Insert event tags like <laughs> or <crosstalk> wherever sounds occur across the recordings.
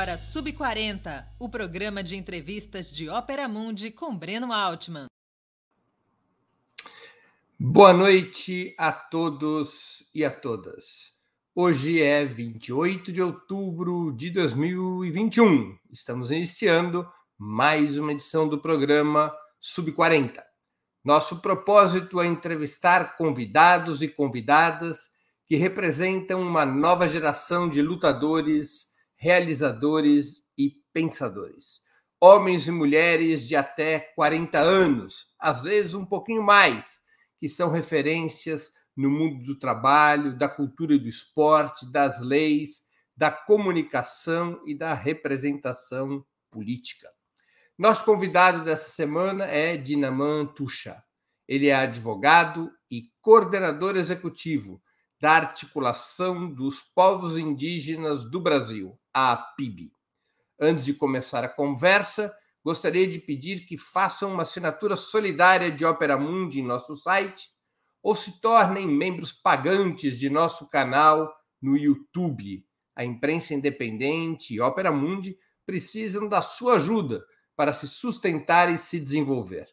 Agora Sub 40, o programa de entrevistas de Ópera Mundi com Breno Altman. Boa noite a todos e a todas. Hoje é 28 de outubro de 2021. Estamos iniciando mais uma edição do programa Sub 40. Nosso propósito é entrevistar convidados e convidadas que representam uma nova geração de lutadores, realizadores e pensadores. Homens e mulheres de até 40 anos, às vezes um pouquinho mais, que são referências no mundo do trabalho, da cultura e do esporte, das leis, da comunicação e da representação política. Nosso convidado dessa semana é Dinaman Tuxa. Ele é advogado e coordenador executivo da Articulação dos Povos Indígenas do Brasil, a APIB. Antes de começar a conversa, gostaria de pedir que façam uma assinatura solidária de Opera Mundi em nosso site ou se tornem membros pagantes de nosso canal no YouTube. A imprensa independente e Opera Mundi precisam da sua ajuda para se sustentar e se desenvolver.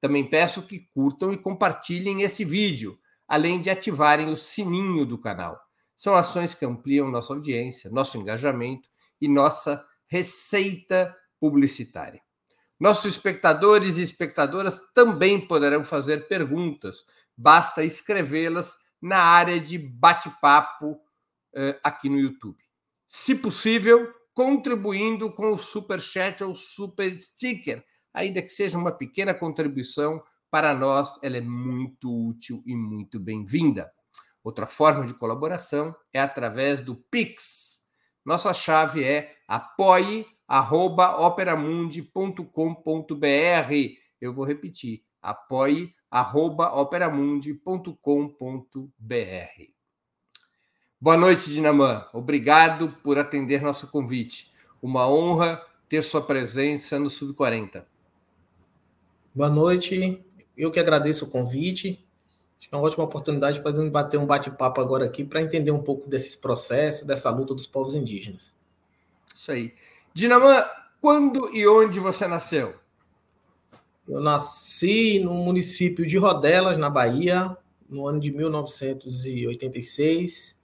Também peço que curtam e compartilhem esse vídeo, além de ativarem o sininho do canal. São ações que ampliam nossa audiência, nosso engajamento e nossa receita publicitária. Nossos espectadores e espectadoras também poderão fazer perguntas basta escrevê-las na área de bate-papo uh, aqui no YouTube. Se possível, contribuindo com o super chat ou super sticker, ainda que seja uma pequena contribuição, para nós ela é muito útil e muito bem-vinda. Outra forma de colaboração é através do Pix. Nossa chave é apoie@operamundi.com.br. Eu vou repetir: apoie arroba operamundi.com.br. Boa noite, Dinamã. Obrigado por atender nosso convite. Uma honra ter sua presença no Sub-40. Boa noite. Eu que agradeço o convite. Acho que é uma ótima oportunidade para bater um bate-papo agora aqui para entender um pouco desses processos, dessa luta dos povos indígenas. Isso aí. Dinamã, quando e onde você nasceu? Eu nasci no município de Rodelas, na Bahia, no ano de 1986,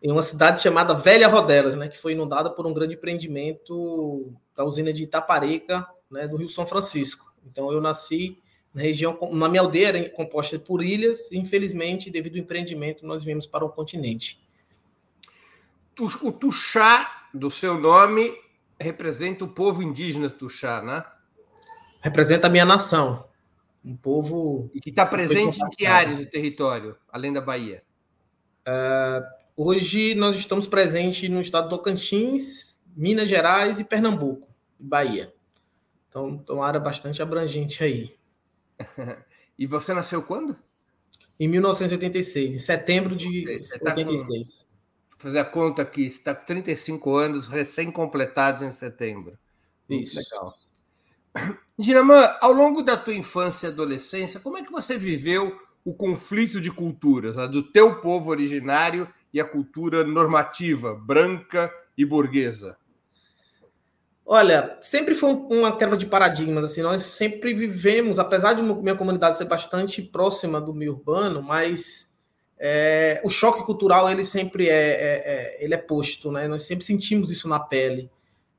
em uma cidade chamada Velha Rodelas, né, que foi inundada por um grande empreendimento da usina de Itapareca, né, do Rio São Francisco. Então eu nasci na região, na minha aldeia composta por ilhas, e infelizmente, devido ao empreendimento, nós viemos para o continente. O Tuxá, do seu nome, representa o povo indígena Tuxá, né? representa a minha nação. Um povo. E que está presente em que áreas do território, além da Bahia? Uh, hoje nós estamos presentes no estado do Tocantins, Minas Gerais e Pernambuco, Bahia. Então, então uma área bastante abrangente aí. <laughs> e você nasceu quando? Em 1986, em setembro de você 86. Tá com, vou fazer a conta aqui, você está com 35 anos recém-completados em setembro. Isso. Muito legal. <clears throat> Ginamã, ao longo da tua infância e adolescência, como é que você viveu o conflito de culturas, né, do teu povo originário e a cultura normativa, branca e burguesa? Olha, sempre foi uma quebra de paradigmas. Assim, nós sempre vivemos, apesar de minha comunidade ser bastante próxima do meio urbano, mas é, o choque cultural ele sempre é, é, é, ele é posto, né? Nós sempre sentimos isso na pele.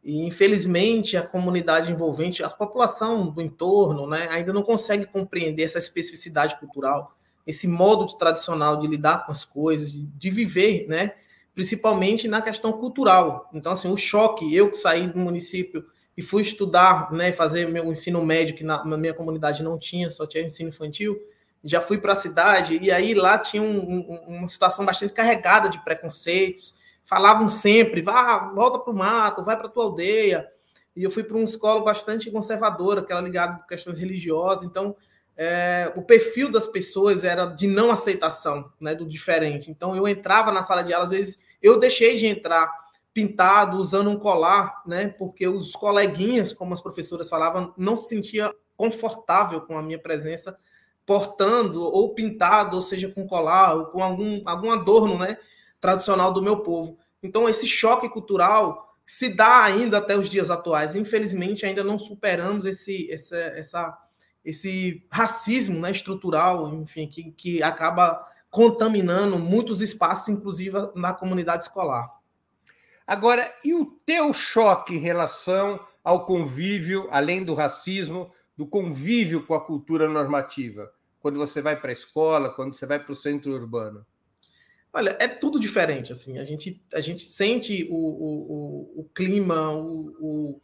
E, infelizmente, a comunidade envolvente, a população do entorno, né, ainda não consegue compreender essa especificidade cultural, esse modo tradicional de lidar com as coisas, de, de, viver, né, principalmente na questão cultural. Então, assim, o choque, eu que saí do município e fui estudar, né, fazer meu ensino médio, que na, na minha comunidade não tinha, só tinha ensino infantil, já fui para a cidade, e aí lá tinha um, um, uma situação bastante carregada de preconceitos, falavam sempre, vá, volta para o mato, vai para a tua aldeia. E eu fui para uma escola bastante conservadora, que era ligada a questões religiosas. Então, é, o perfil das pessoas era de não aceitação né, do diferente. Então, eu entrava na sala de aula, às vezes eu deixei de entrar pintado, usando um colar, né, porque os coleguinhas, como as professoras falavam, não se sentia confortável com a minha presença portando ou pintado, ou seja, com colar ou com algum, algum adorno, né, tradicional do meu povo. Então, esse choque cultural se dá ainda até os dias atuais. Infelizmente, ainda não superamos esse, essa, essa, esse racismo né, estrutural, enfim, que, que acaba contaminando muitos espaços, inclusive na comunidade escolar. Agora, e o teu choque em relação ao convívio, além do racismo, do convívio com a cultura normativa? Quando você vai para a escola, quando você vai para o centro urbano? Olha, é tudo diferente. Assim, a gente, a gente sente o, o, o, clima, o,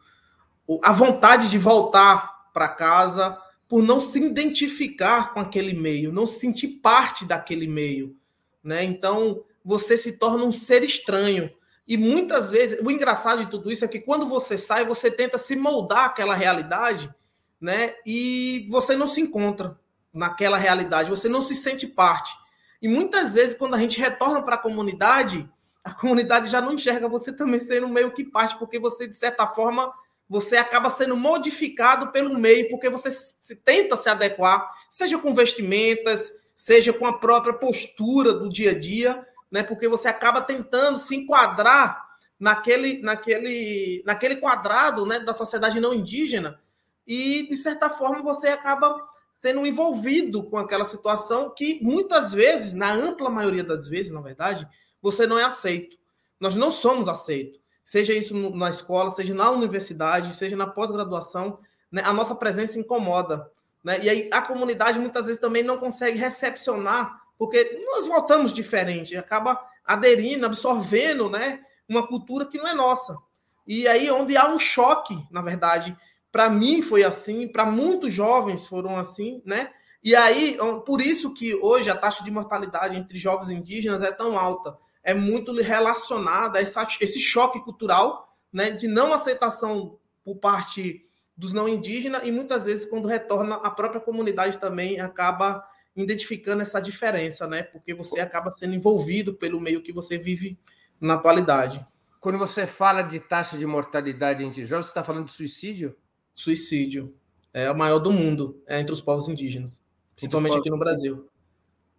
o, a vontade de voltar para casa por não se identificar com aquele meio, não se sentir parte daquele meio, né? Então você se torna um ser estranho. E muitas vezes, o engraçado de tudo isso é que quando você sai, você tenta se moldar aquela realidade, né? E você não se encontra naquela realidade, você não se sente parte. E muitas vezes, quando a gente retorna para a comunidade, a comunidade já não enxerga você também sendo meio que parte, porque você, de certa forma, você acaba sendo modificado pelo meio, porque você se tenta se adequar, seja com vestimentas, seja com a própria postura do dia a dia, né? Porque você acaba tentando se enquadrar naquele, naquele, naquele quadrado, né, da sociedade não indígena, e de certa forma você acaba sendo envolvido com aquela situação que muitas vezes, na ampla maioria das vezes, na verdade, você não é aceito. Nós não somos aceitos. Seja isso na escola, seja na universidade, seja na pós-graduação, né, a nossa presença incomoda. Né? E aí a comunidade muitas vezes também não consegue recepcionar, porque nós voltamos diferente, acaba aderindo, absorvendo né, uma cultura que não é nossa. E aí onde há um choque, na verdade, para mim foi assim, para muitos jovens foram assim, né? E aí, por isso que hoje a taxa de mortalidade entre jovens indígenas é tão alta. É muito relacionada a essa, esse choque cultural, né, de não aceitação por parte dos não indígenas e muitas vezes quando retorna a própria comunidade também acaba identificando essa diferença, né? Porque você acaba sendo envolvido pelo meio que você vive na atualidade. Quando você fala de taxa de mortalidade entre jovens, você está falando de suicídio? suicídio. É o maior do mundo, é entre os povos indígenas, principalmente povos... aqui no Brasil.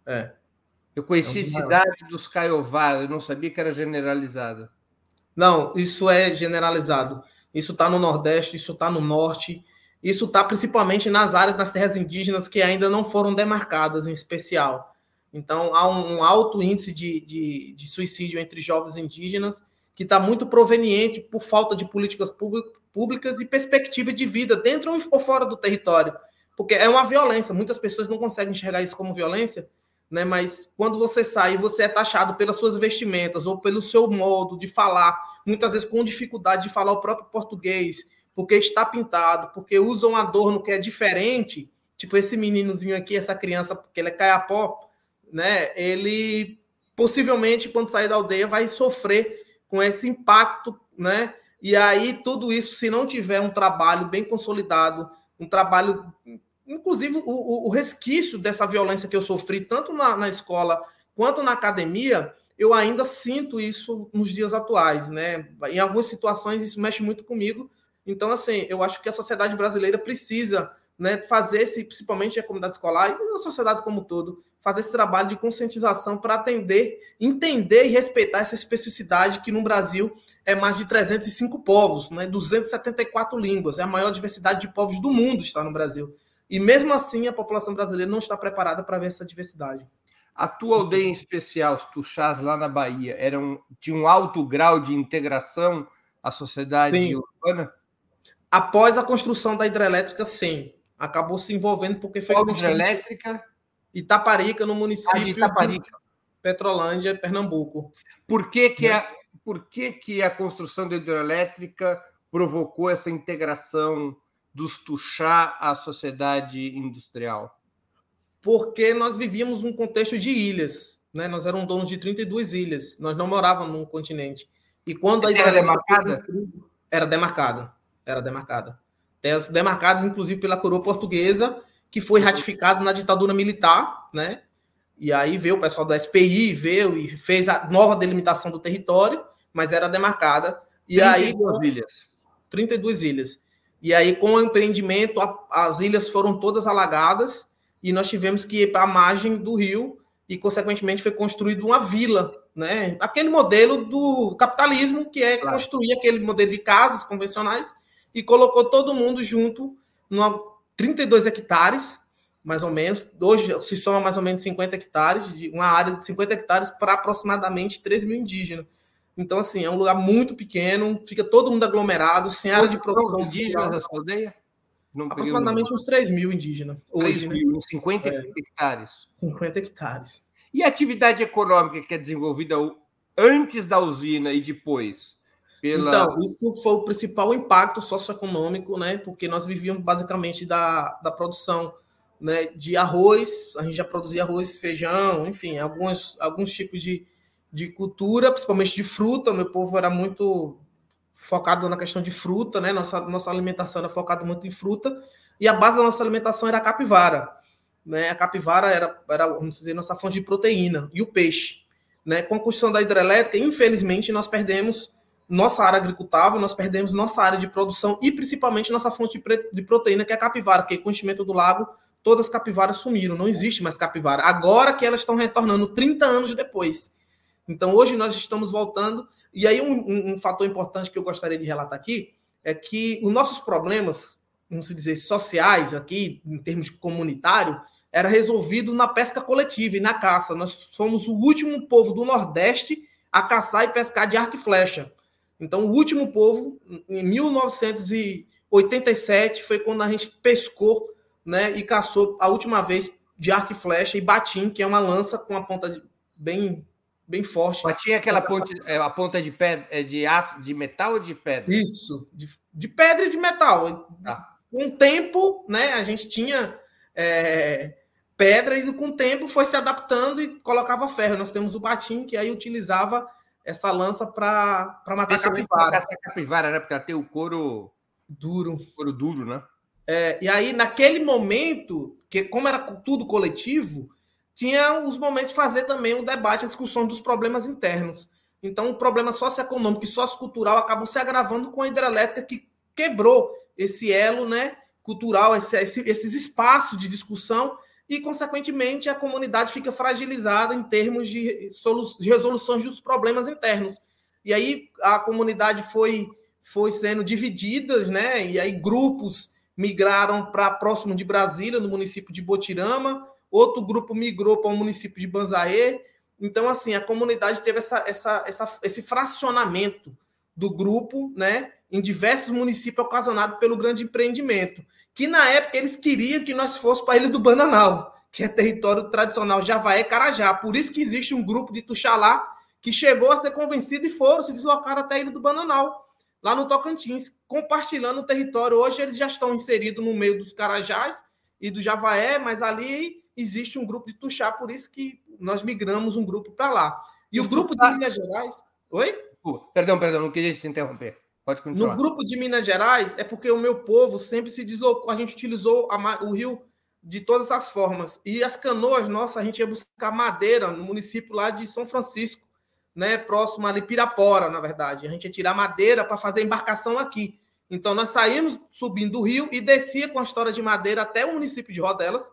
É. Eu conheci é cidade dos Caiová, eu não sabia que era generalizado. Não, isso é generalizado. Isso está no Nordeste, isso está no Norte, isso está principalmente nas áreas das terras indígenas que ainda não foram demarcadas em especial. Então, há um alto índice de, de, de suicídio entre jovens indígenas que está muito proveniente por falta de políticas públicas e perspectiva de vida dentro ou fora do território. Porque é uma violência, muitas pessoas não conseguem enxergar isso como violência, né? Mas quando você sai você é taxado pelas suas vestimentas ou pelo seu modo de falar, muitas vezes com dificuldade de falar o próprio português, porque está pintado, porque usa um adorno que é diferente, tipo esse meninozinho aqui, essa criança, porque ele é caiapó, né? Ele possivelmente quando sair da aldeia vai sofrer com esse impacto, né? E aí, tudo isso, se não tiver um trabalho bem consolidado, um trabalho, inclusive o, o, resquício dessa violência que eu sofri, tanto na, na, escola quanto na academia, eu ainda sinto isso nos dias atuais, né? Em algumas situações, isso mexe muito comigo. Então, assim, eu acho que a sociedade brasileira precisa né, fazer esse, principalmente a comunidade escolar e a sociedade como um todo, fazer esse trabalho de conscientização para atender, entender e respeitar essa especificidade que no Brasil é mais de 305 povos, né? 274 línguas, é a maior diversidade de povos do mundo está no Brasil. E mesmo assim, a população brasileira não está preparada para ver essa diversidade. A tua aldeia em especial, os Tuxás, lá na Bahia, era um, tinha um alto grau de integração à sociedade sim. urbana? Após a construção da hidrelétrica, sim. Acabou se envolvendo porque foi. Qual hidrelétrica? Itaparica, no município de Itaparica. de Petrolândia, Pernambuco. Por que, que a, por que, que a construção da hidrelétrica provocou essa integração dos Tuxá à sociedade industrial? Porque nós vivíamos um contexto de ilhas, né? Nós éramos donos de 32 ilhas, nós não morávamos no continente. E quando a era demarcada? Era demarcada, era demarcada. Demarcadas, inclusive, pela coroa portuguesa, que foi ratificado na ditadura militar, né? E aí veio o pessoal do SPI, veio e fez a nova delimitação do território, mas era demarcada. E 32 aí ilhas. 32 ilhas. E aí, com o empreendimento, a, as ilhas foram todas alagadas e nós tivemos que ir para a margem do rio. e, consequentemente, foi construído uma vila, né? Aquele modelo do capitalismo, que é claro. construir aquele modelo de casas convencionais e colocou todo mundo junto, numa 32 hectares, mais ou menos. Hoje se soma mais ou menos 50 hectares, uma área de 50 hectares para aproximadamente 3 mil indígenas. Então, assim, é um lugar muito pequeno, fica todo mundo aglomerado, sem área de produção. indígenas sua aldeia? Aproximadamente uns 3 mil indígenas. 3 hoje, né? mil, né? 50 é, hectares. 50 hectares. E a atividade econômica que é desenvolvida antes da usina e depois? Pela... Então, isso foi o principal impacto socioeconômico, né? Porque nós vivíamos basicamente da, da produção né, de arroz, a gente já produzia arroz, feijão, enfim, alguns, alguns tipos de, de cultura, principalmente de fruta. O meu povo era muito focado na questão de fruta, né? Nossa, nossa alimentação era focada muito em fruta, e a base da nossa alimentação era a capivara. Né? A capivara era, era, vamos dizer, nossa fonte de proteína, e o peixe. Né? Com a construção da hidrelétrica, infelizmente, nós perdemos nossa área agricultável, nós perdemos nossa área de produção e principalmente nossa fonte de proteína, que é a capivara, porque com o enchimento do lago, todas as capivaras sumiram, não existe mais capivara. Agora que elas estão retornando 30 anos depois. Então, hoje nós estamos voltando e aí, um, um, um, fator importante que eu gostaria de relatar aqui é que os nossos problemas, vamos dizer, sociais aqui, em termos comunitário, era resolvido na pesca coletiva e na caça. Nós fomos o último povo do Nordeste a caçar e pescar de arco e flecha. Então, o último povo, em 1987, foi quando a gente pescou né, e caçou a última vez de arco e flecha e batim, que é uma lança com a ponta bem bem forte. Mas tinha aquela ponte, é, a ponta de pedra, é de aço, de metal ou de pedra? Isso, de, de pedra e de metal. Ah. Com o tempo, né, a gente tinha é, pedra e com o tempo foi se adaptando e colocava ferro. Nós temos o batim que aí utilizava essa lança para matar a capivara. Essa capivara, né? Porque ela tem o couro duro. Couro duro, né? É, e aí, naquele momento, que como era tudo coletivo, tinha os momentos de fazer também o debate, a discussão dos problemas internos. Então, o problema socioeconômico e sociocultural acabou se agravando com a hidrelétrica que quebrou esse elo né, cultural, esse, esse, esses espaços de discussão, e, consequentemente, a comunidade fica fragilizada em termos de, de resoluções dos problemas internos. E aí a comunidade foi, foi sendo dividida, né? E aí grupos migraram para próximo de Brasília, no município de Botirama, outro grupo migrou para o município de Banzaê. Então, assim, a comunidade teve essa, essa, essa, esse fracionamento do grupo, né, em diversos municípios ocasionado pelo grande empreendimento, que na época eles queriam que nós fôssemos para a Ilha do Bananal, que é território tradicional Javaé Carajá. Por isso que existe um grupo de Tuxalá que chegou a ser convencido e foram se deslocar até a Ilha do Bananal, lá no Tocantins, compartilhando o território. Hoje eles já estão inseridos no meio dos Carajás e do Javaé, mas ali existe um grupo de Tuxá, por isso que nós migramos um grupo para lá. E o, grupo de Minas Gerais. Oi? Perdão, perdão, não queria te interromper. Pode continuar. No grupo de Minas Gerais, é porque o meu povo sempre se deslocou, a gente utilizou a, o rio de todas as formas. E as canoas nossas, a gente ia buscar madeira no município lá de São Francisco, né, próximo ali Pirapora, na verdade. A gente ia tirar madeira para fazer embarcação aqui. Então nós saímos subindo o rio e descia com a história de madeira até o município de Rodelas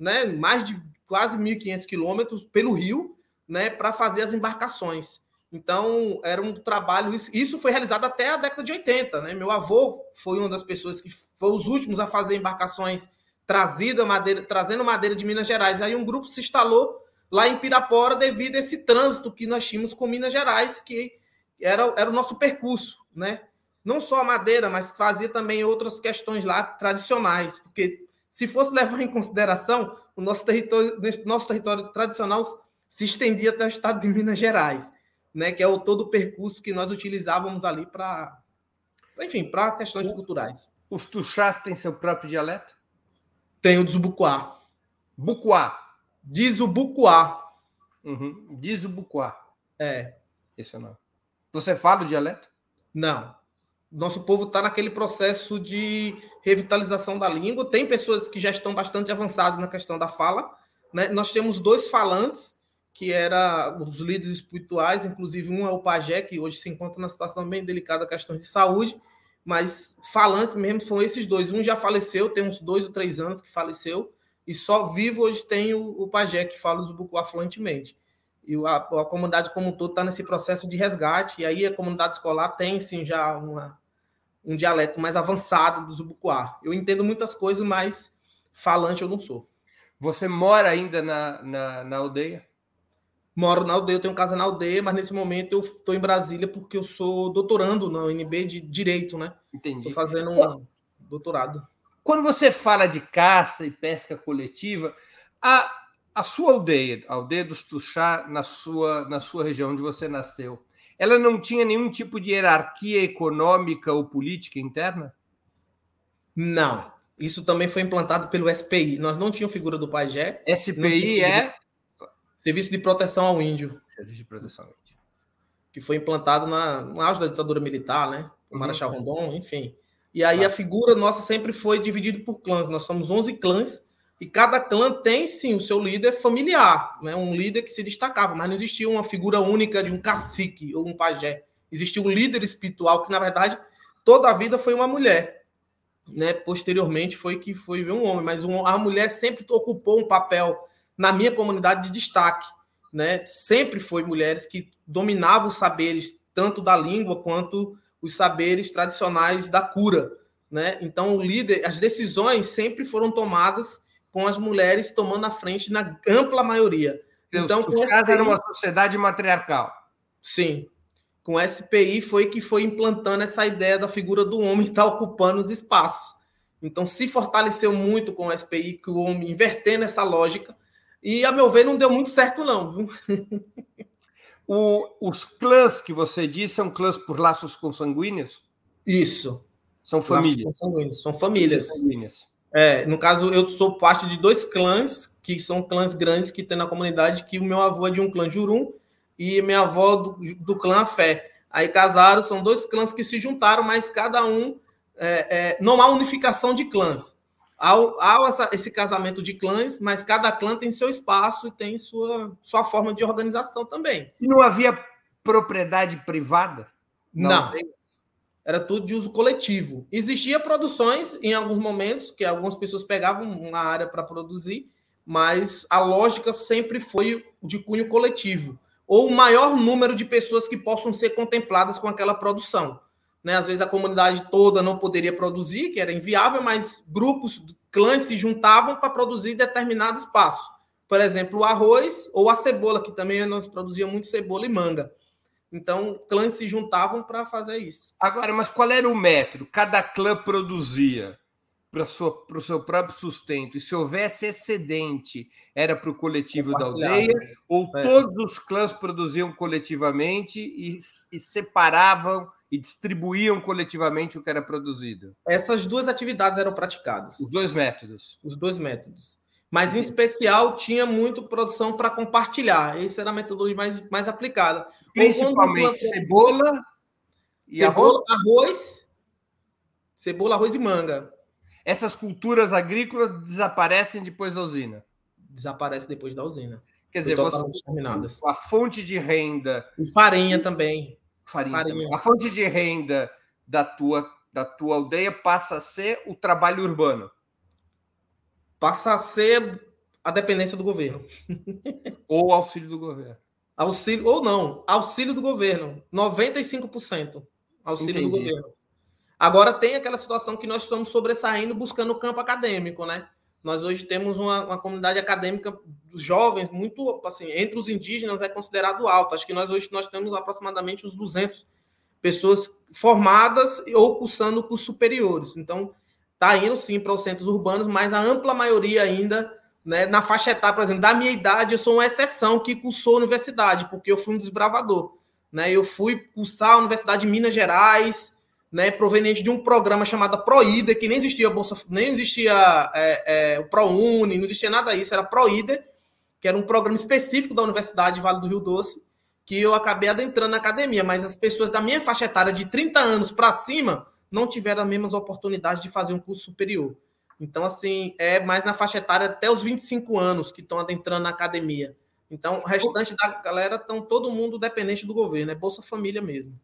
né, mais de quase 1.500 quilômetros pelo rio, né, para fazer as embarcações. Então, era um trabalho. Isso foi realizado até a década de 80. Né? Meu avô foi uma das pessoas que foi os últimos a fazer embarcações trazida madeira, trazendo madeira de Minas Gerais. Aí um grupo se instalou lá em Pirapora devido a esse trânsito que nós tínhamos com Minas Gerais, que era, era o nosso percurso. Né? Não só a madeira, mas fazia também outras questões lá tradicionais, porque se fosse levar em consideração, o nosso território, nosso território tradicional se estendia até o estado de Minas Gerais, né, que é o todo o percurso que nós utilizávamos ali para, enfim, para questões culturais. Os Tuxás têm seu próprio dialeto? Tem o dos Bucuá. Bucuá. Diz o Bucuá. Uhum. Diz o Bucuá. É. Isso não. Você fala o dialeto? Não nosso povo está naquele processo de revitalização da língua. Tem pessoas que já estão bastante avançadas na questão da fala. Né? Nós temos dois falantes, que eram os líderes espirituais, inclusive um é o Pajé, que hoje se encontra numa situação bem delicada, questão de saúde, mas falantes mesmo são esses dois. Um já faleceu, tem uns dois ou três anos que faleceu, e só vivo hoje tem o, o pajé que fala o Zubucuá fluentemente. E a, a comunidade como um todo está nesse processo de resgate, e aí a comunidade escolar tem sim já uma, um dialeto mais avançado do Zubucuá. Eu entendo muitas coisas, mas falante eu não sou. Você mora ainda na, na, na aldeia? Moro na aldeia, eu tenho casa na aldeia, mas nesse momento eu estou em Brasília porque eu sou doutorando na UNB de Direito, né? Entendi. Estou fazendo um doutorado. Quando você fala de caça e pesca coletiva, a, a sua aldeia, a aldeia dos Tuxá, na sua, na sua região onde você nasceu, ela não tinha nenhum tipo de hierarquia econômica ou política interna? Não. Isso também foi implantado pelo SPI. Nós não tínhamos figura do pajé. SPI é Serviço de Proteção ao Índio. Serviço de Proteção ao Índio. Que foi implantado na, no auge da ditadura militar, né? O uhum. Marechal Rondon, enfim. E aí a figura nossa sempre foi dividida por clãs. Nós somos 11 clãs e cada clã tem sim o seu líder familiar, né? Um líder que se destacava, mas não existia uma figura única de um cacique ou um pajé. Existia um líder espiritual que na verdade toda a vida foi uma mulher, né? Posteriormente foi que foi ver um homem, mas a mulher sempre ocupou um papel na minha comunidade de destaque, né? Sempre foi mulheres que dominavam os saberes tanto da língua quanto os saberes tradicionais da cura, né? Então, o líder, as decisões sempre foram tomadas com as mulheres tomando a frente na ampla maioria. Deus, então, com SPI, era uma sociedade matriarcal. Sim. Com o SPI foi que foi implantando essa ideia da figura do homem estar ocupando os espaços. Então, se fortaleceu muito com o SPI, que o homem invertendo essa lógica, e, a meu ver, não deu muito certo, não. <laughs> O, os clãs que você disse são clãs por laços consanguíneos? Isso. São famílias. São famílias. famílias. É, no caso, eu sou parte de dois clãs, que são clãs grandes que tem na comunidade, que o meu avô é de um clã Jurum e minha avó do, do clã Fé. Aí casaram, são dois clãs que se juntaram, mas cada um. É, é, não há unificação de clãs há, essa, esse casamento de clãs, mas cada clã tem seu espaço e tem sua, sua forma de organização também. E não havia propriedade privada? Não. não. Era tudo de uso coletivo. Existia produções em alguns momentos, que algumas pessoas pegavam uma área para produzir, mas a lógica sempre foi de cunho coletivo. Ou o maior número de pessoas que possam ser contempladas com aquela produção. Né? Às vezes a comunidade toda não poderia produzir, que era inviável, mas grupos, clãs se juntavam para produzir determinado espaço. Por exemplo, o arroz ou a cebola, que também nós produzíamos muito cebola e manga. Então, clãs se juntavam para fazer isso. Agora, mas qual era o método? Cada clã produzia para o seu próprio sustento. E se houvesse excedente, era para o coletivo da aldeia? Ou é. todos os clãs produziam coletivamente e, e separavam e distribuíam coletivamente o que era produzido. Essas duas atividades eram praticadas. Os dois métodos. Os dois métodos. Mas, em especial, tinha muito produção para compartilhar. Essa era a metodologia mais, mais aplicada. Principalmente cebola e cebola, arroz. arroz. Cebola, arroz e manga. Essas culturas agrícolas desaparecem depois da usina. Desaparece depois da usina. Quer dizer, você, a fonte de renda. E farinha também farinha. farinha. A fonte de renda da tua, da tua aldeia passa a ser o trabalho urbano. Passa a ser a dependência do governo. <laughs> ou auxílio do governo. Auxílio, ou não, auxílio do governo. 95% auxílio Entendi. do governo. Agora tem aquela situação que nós estamos sobressaindo buscando o campo acadêmico, né? Nós hoje temos uma, uma comunidade acadêmica dos jovens muito, assim, entre os indígenas é considerado alto. Acho que nós hoje nós temos aproximadamente uns 200 pessoas formadas ou cursando cursos superiores. Então, está indo sim para os centros urbanos, mas a ampla maioria ainda, né, na faixa etária, por exemplo, da minha idade, eu sou uma exceção que cursou a universidade, porque eu fui um desbravador. Né? Eu fui cursar a Universidade de Minas Gerais, né, proveniente de um programa chamado Proíder, que nem existia Bolsa, nem existia é, é, o ProUni, não existia nada disso, era Proíder, que era um programa específico da Universidade Vale do Rio Doce, que eu acabei adentrando na academia, mas as pessoas da minha faixa etária de 30 anos para cima não tiveram as mesmas oportunidades de fazer um curso superior. Então, assim, é mais na faixa etária até os 25 anos que estão adentrando na academia. Então, o restante da galera estão todo mundo dependente do governo, é Bolsa Família mesmo.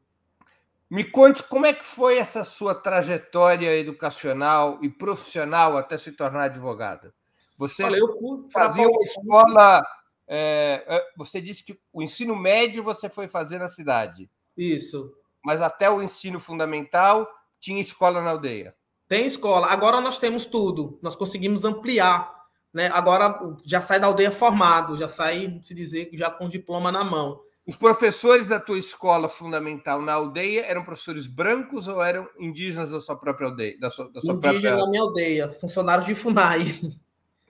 Me conte como é que foi essa sua trajetória educacional e profissional até se tornar advogada. Você Olha, eu fui fazia uma escola. É, é, você disse que o ensino médio você foi fazer na cidade. Isso. Mas até o ensino fundamental tinha escola na aldeia. Tem escola. Agora nós temos tudo. Nós conseguimos ampliar. Né? Agora já sai da aldeia formado, já sai, se dizer, já com diploma na mão. Os professores da tua escola fundamental na aldeia eram professores brancos ou eram indígenas da sua própria aldeia? Da sua, da sua Indígena própria... da minha aldeia, funcionários de FUNAI.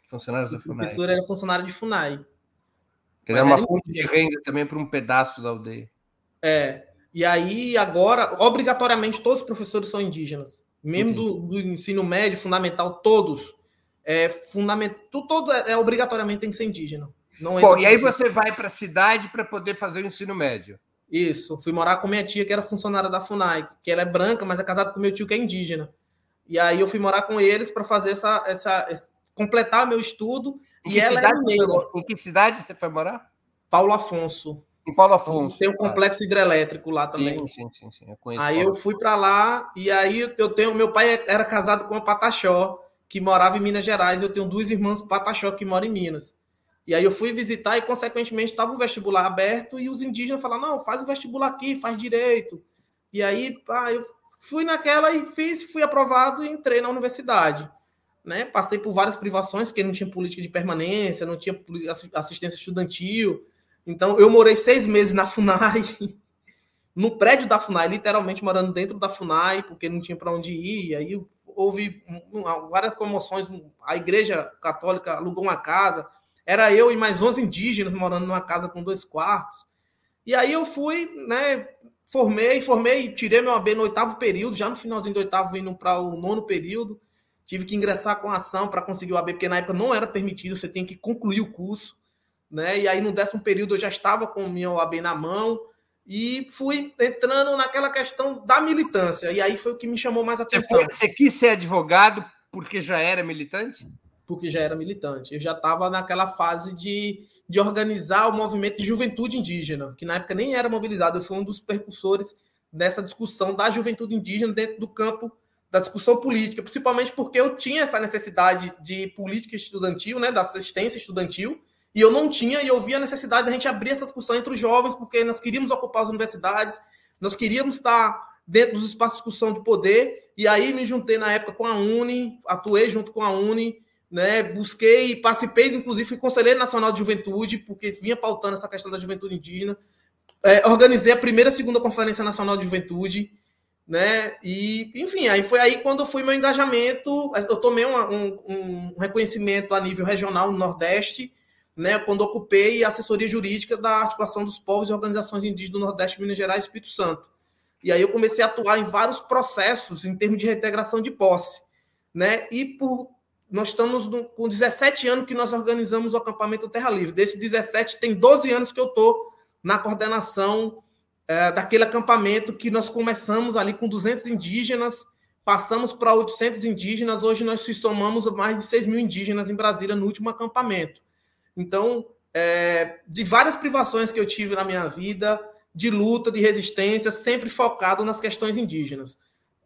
Funcionários da FUNAI. O professor era funcionário de FUNAI. Era uma fonte de renda também para um pedaço da aldeia. É. E aí, agora, obrigatoriamente, todos os professores são indígenas. Mesmo do, do, ensino médio, fundamental, todos. É, fundamental, todo é, é, obrigatoriamente tem que ser indígena. Não Bom, e aí você vai para a cidade para poder fazer o ensino médio. Isso, fui morar com minha tia, que era funcionária da FUNAI, que ela é branca, mas é casada com meu tio, que é indígena. E aí eu fui morar com eles para fazer essa, essa, completar meu estudo. Em e ela é negra. Em que cidade você foi morar? Paulo Afonso. Em Paulo Afonso. Tem um complexo hidrelétrico lá também. Sim, sim, sim. sim. Eu aí eu fui para lá e aí eu tenho. Meu pai era casado com uma Pataxó, que morava em Minas Gerais. Eu tenho duas irmãs Pataxó que moram em Minas. E aí eu fui visitar e, consequentemente, estava o vestibular aberto e os indígenas falaram, não, faz o vestibular aqui, faz direito. E aí, pá, eu fui naquela e fiz, fui aprovado e entrei na universidade. Né? Passei por várias privações, porque não tinha política de permanência, não tinha assistência estudantil. Então, eu morei seis meses na FUNAI, <laughs> no prédio da FUNAI, literalmente morando dentro da FUNAI, porque não tinha para onde ir. Aí houve várias comoções. A Igreja Católica alugou uma casa era eu e mais 11 indígenas morando numa casa com dois quartos. E aí eu fui, né? Formei, formei, tirei meu AB no oitavo período, já no finalzinho do oitavo, indo para o nono período. Tive que ingressar com ação para conseguir o AB, porque na época não era permitido, você tinha que concluir o curso. Né? E aí no décimo período eu já estava com o meu AB na mão e fui entrando naquela questão da militância. E aí foi o que me chamou mais atenção. Você, você quis ser advogado porque já era militante? porque já era militante. Eu já estava naquela fase de, de organizar o movimento de juventude indígena, que na época nem era mobilizado. Eu fui um dos percussores dessa discussão da juventude indígena dentro do campo da discussão política, principalmente porque eu tinha essa necessidade de política estudantil, né, da assistência estudantil, e eu não tinha, e eu via a necessidade da gente abrir essa discussão entre os jovens, porque nós queríamos ocupar as universidades, nós queríamos estar dentro dos espaços de discussão de poder, e aí me juntei na época com a Uni, atuei junto com a Uni, né? Busquei, participei, inclusive, fui conselheiro nacional de juventude, porque vinha pautando essa questão da juventude indígena. É, organizei a primeira e segunda Conferência Nacional de Juventude, né? E, enfim, aí foi aí quando foi meu engajamento. Eu tomei uma, um, um, reconhecimento a nível regional no Nordeste, né? Quando ocupei a assessoria jurídica da articulação dos povos e organizações indígenas do Nordeste, Minas Gerais e Espírito Santo. E aí eu comecei a atuar em vários processos em termos de reintegração de posse, né? E por nós estamos no, com 17 anos que nós organizamos o acampamento Terra Livre. Desses 17, tem 12 anos que eu estou na coordenação é, daquele acampamento que nós começamos ali com 200 indígenas, passamos para 800 indígenas, hoje nós se somamos mais de 6 mil indígenas em Brasília no último acampamento. Então, é, de várias privações que eu tive na minha vida, de luta, de resistência, sempre focado nas questões indígenas.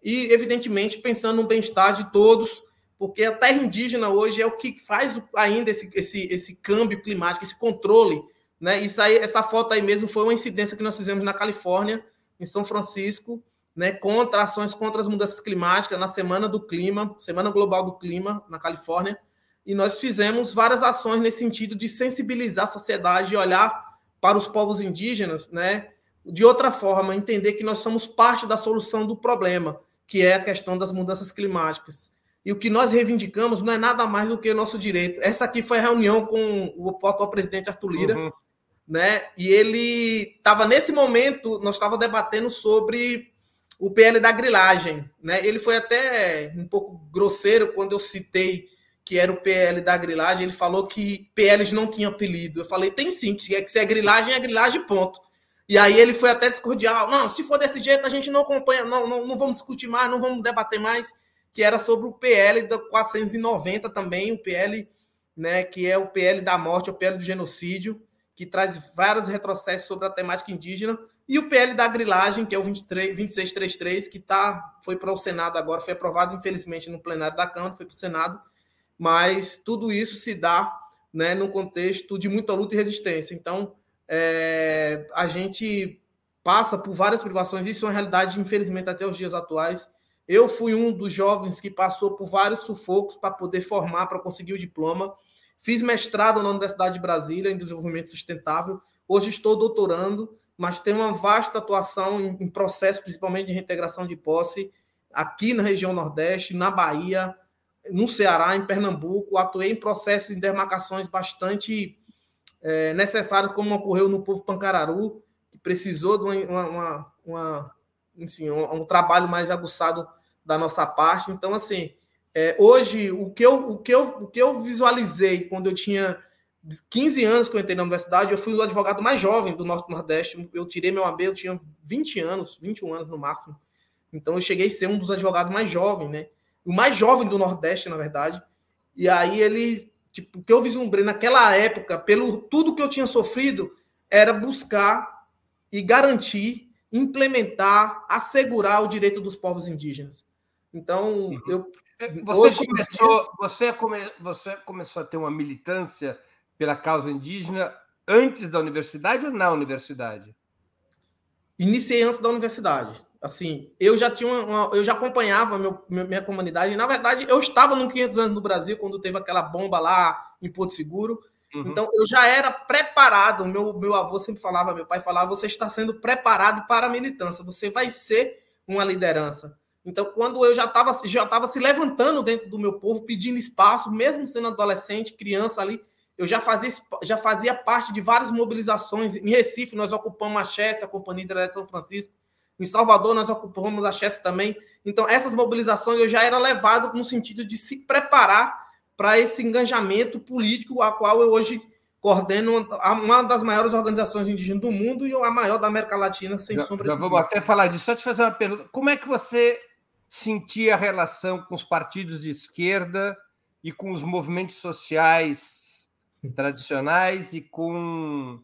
E, evidentemente, pensando no bem-estar de todos, porque a terra indígena hoje é o que faz ainda esse, esse, esse câmbio climático, esse controle. Né? Isso aí, essa foto aí mesmo foi uma incidência que nós fizemos na Califórnia, em São Francisco, né, contra ações contra as mudanças climáticas na Semana do Clima, Semana Global do Clima, na Califórnia, e nós fizemos várias ações nesse sentido de sensibilizar a sociedade e olhar para os povos indígenas, né, de outra forma, entender que nós somos parte da solução do problema, que é a questão das mudanças climáticas. E o que nós reivindicamos não é nada mais do que o nosso direito. Essa aqui foi a reunião com o atual presidente Arthur Lira, uhum. né? E ele estava nesse momento, nós estávamos debatendo sobre o PL da grilagem, né? Ele foi até um pouco grosseiro quando eu citei que era o PL da grilagem, ele falou que PLs não tinham apelido. Eu falei, tem sim, que é que se é grilagem, é grilagem, ponto. E aí ele foi até discordial. Não, se for desse jeito, a gente não acompanha, não, não, não vamos discutir mais, não vamos debater mais que era sobre o PL da 490 também, o PL, né, que é o PL da morte, o PL do genocídio, que traz vários retrocessos sobre a temática indígena, e o PL da grilagem, que é o 23, 2633, que tá, foi para o Senado agora, foi aprovado, infelizmente, no plenário da Câmara, foi para o Senado, mas tudo isso se dá né, no contexto de muita luta e resistência. Então, é, a gente passa por várias privações, isso é uma realidade, infelizmente, até os dias atuais. Eu fui um dos jovens que passou por vários sufocos para poder formar, para conseguir o diploma. Fiz mestrado na Universidade de Brasília em desenvolvimento sustentável. Hoje estou doutorando, mas tenho uma vasta atuação em, em processo, principalmente de reintegração de posse, aqui na região Nordeste, na Bahia, no Ceará, em Pernambuco. Atuei em processos de demarcações bastante é, como ocorreu no povo Pancararu, que precisou de uma, uma, uma enfim, um, um, trabalho mais aguçado da nossa parte. Então, assim, é, hoje, o que, eu, o, que eu, o que eu visualizei quando eu tinha 15 anos que eu entrei na universidade, eu fui o advogado mais jovem do Norte Nordeste. Eu tirei meu AB, eu tinha 20 anos, 21 anos no máximo. Então eu cheguei a ser um dos advogados mais jovens, né? O mais jovem do Nordeste, na verdade. E aí ele, tipo, o que eu vislumbrei naquela época, pelo tudo que eu tinha sofrido, era buscar e garantir, implementar, assegurar o direito dos povos indígenas. Então, uhum. eu você hoje... começou, você, come, você começou a ter uma militância pela causa indígena antes da universidade ou na universidade? Iniciei antes da universidade assim, eu já tinha uma, eu já acompanhava meu, minha comunidade. Na verdade, eu estava no 500 anos no Brasil quando teve aquela bomba lá em Porto Seguro. Uhum. Então, eu já era preparado. Meu, meu avô sempre falava, meu pai falava: você está sendo preparado para a militância, você vai ser uma liderança. Então, quando eu já estava já tava se levantando dentro do meu povo, pedindo espaço, mesmo sendo adolescente, criança ali, eu já fazia, já fazia parte de várias mobilizações. Em Recife, nós ocupamos a Chesse, a Companhia de São Francisco, em Salvador, nós ocupamos a chefes também. Então, essas mobilizações eu já era levado no sentido de se preparar para esse engajamento político, a qual eu hoje coordeno uma das maiores organizações indígenas do mundo e a maior da América Latina, sem já, sombra já de vamos até falar disso. Só te fazer uma pergunta. Como é que você sentia a relação com os partidos de esquerda e com os movimentos sociais tradicionais e com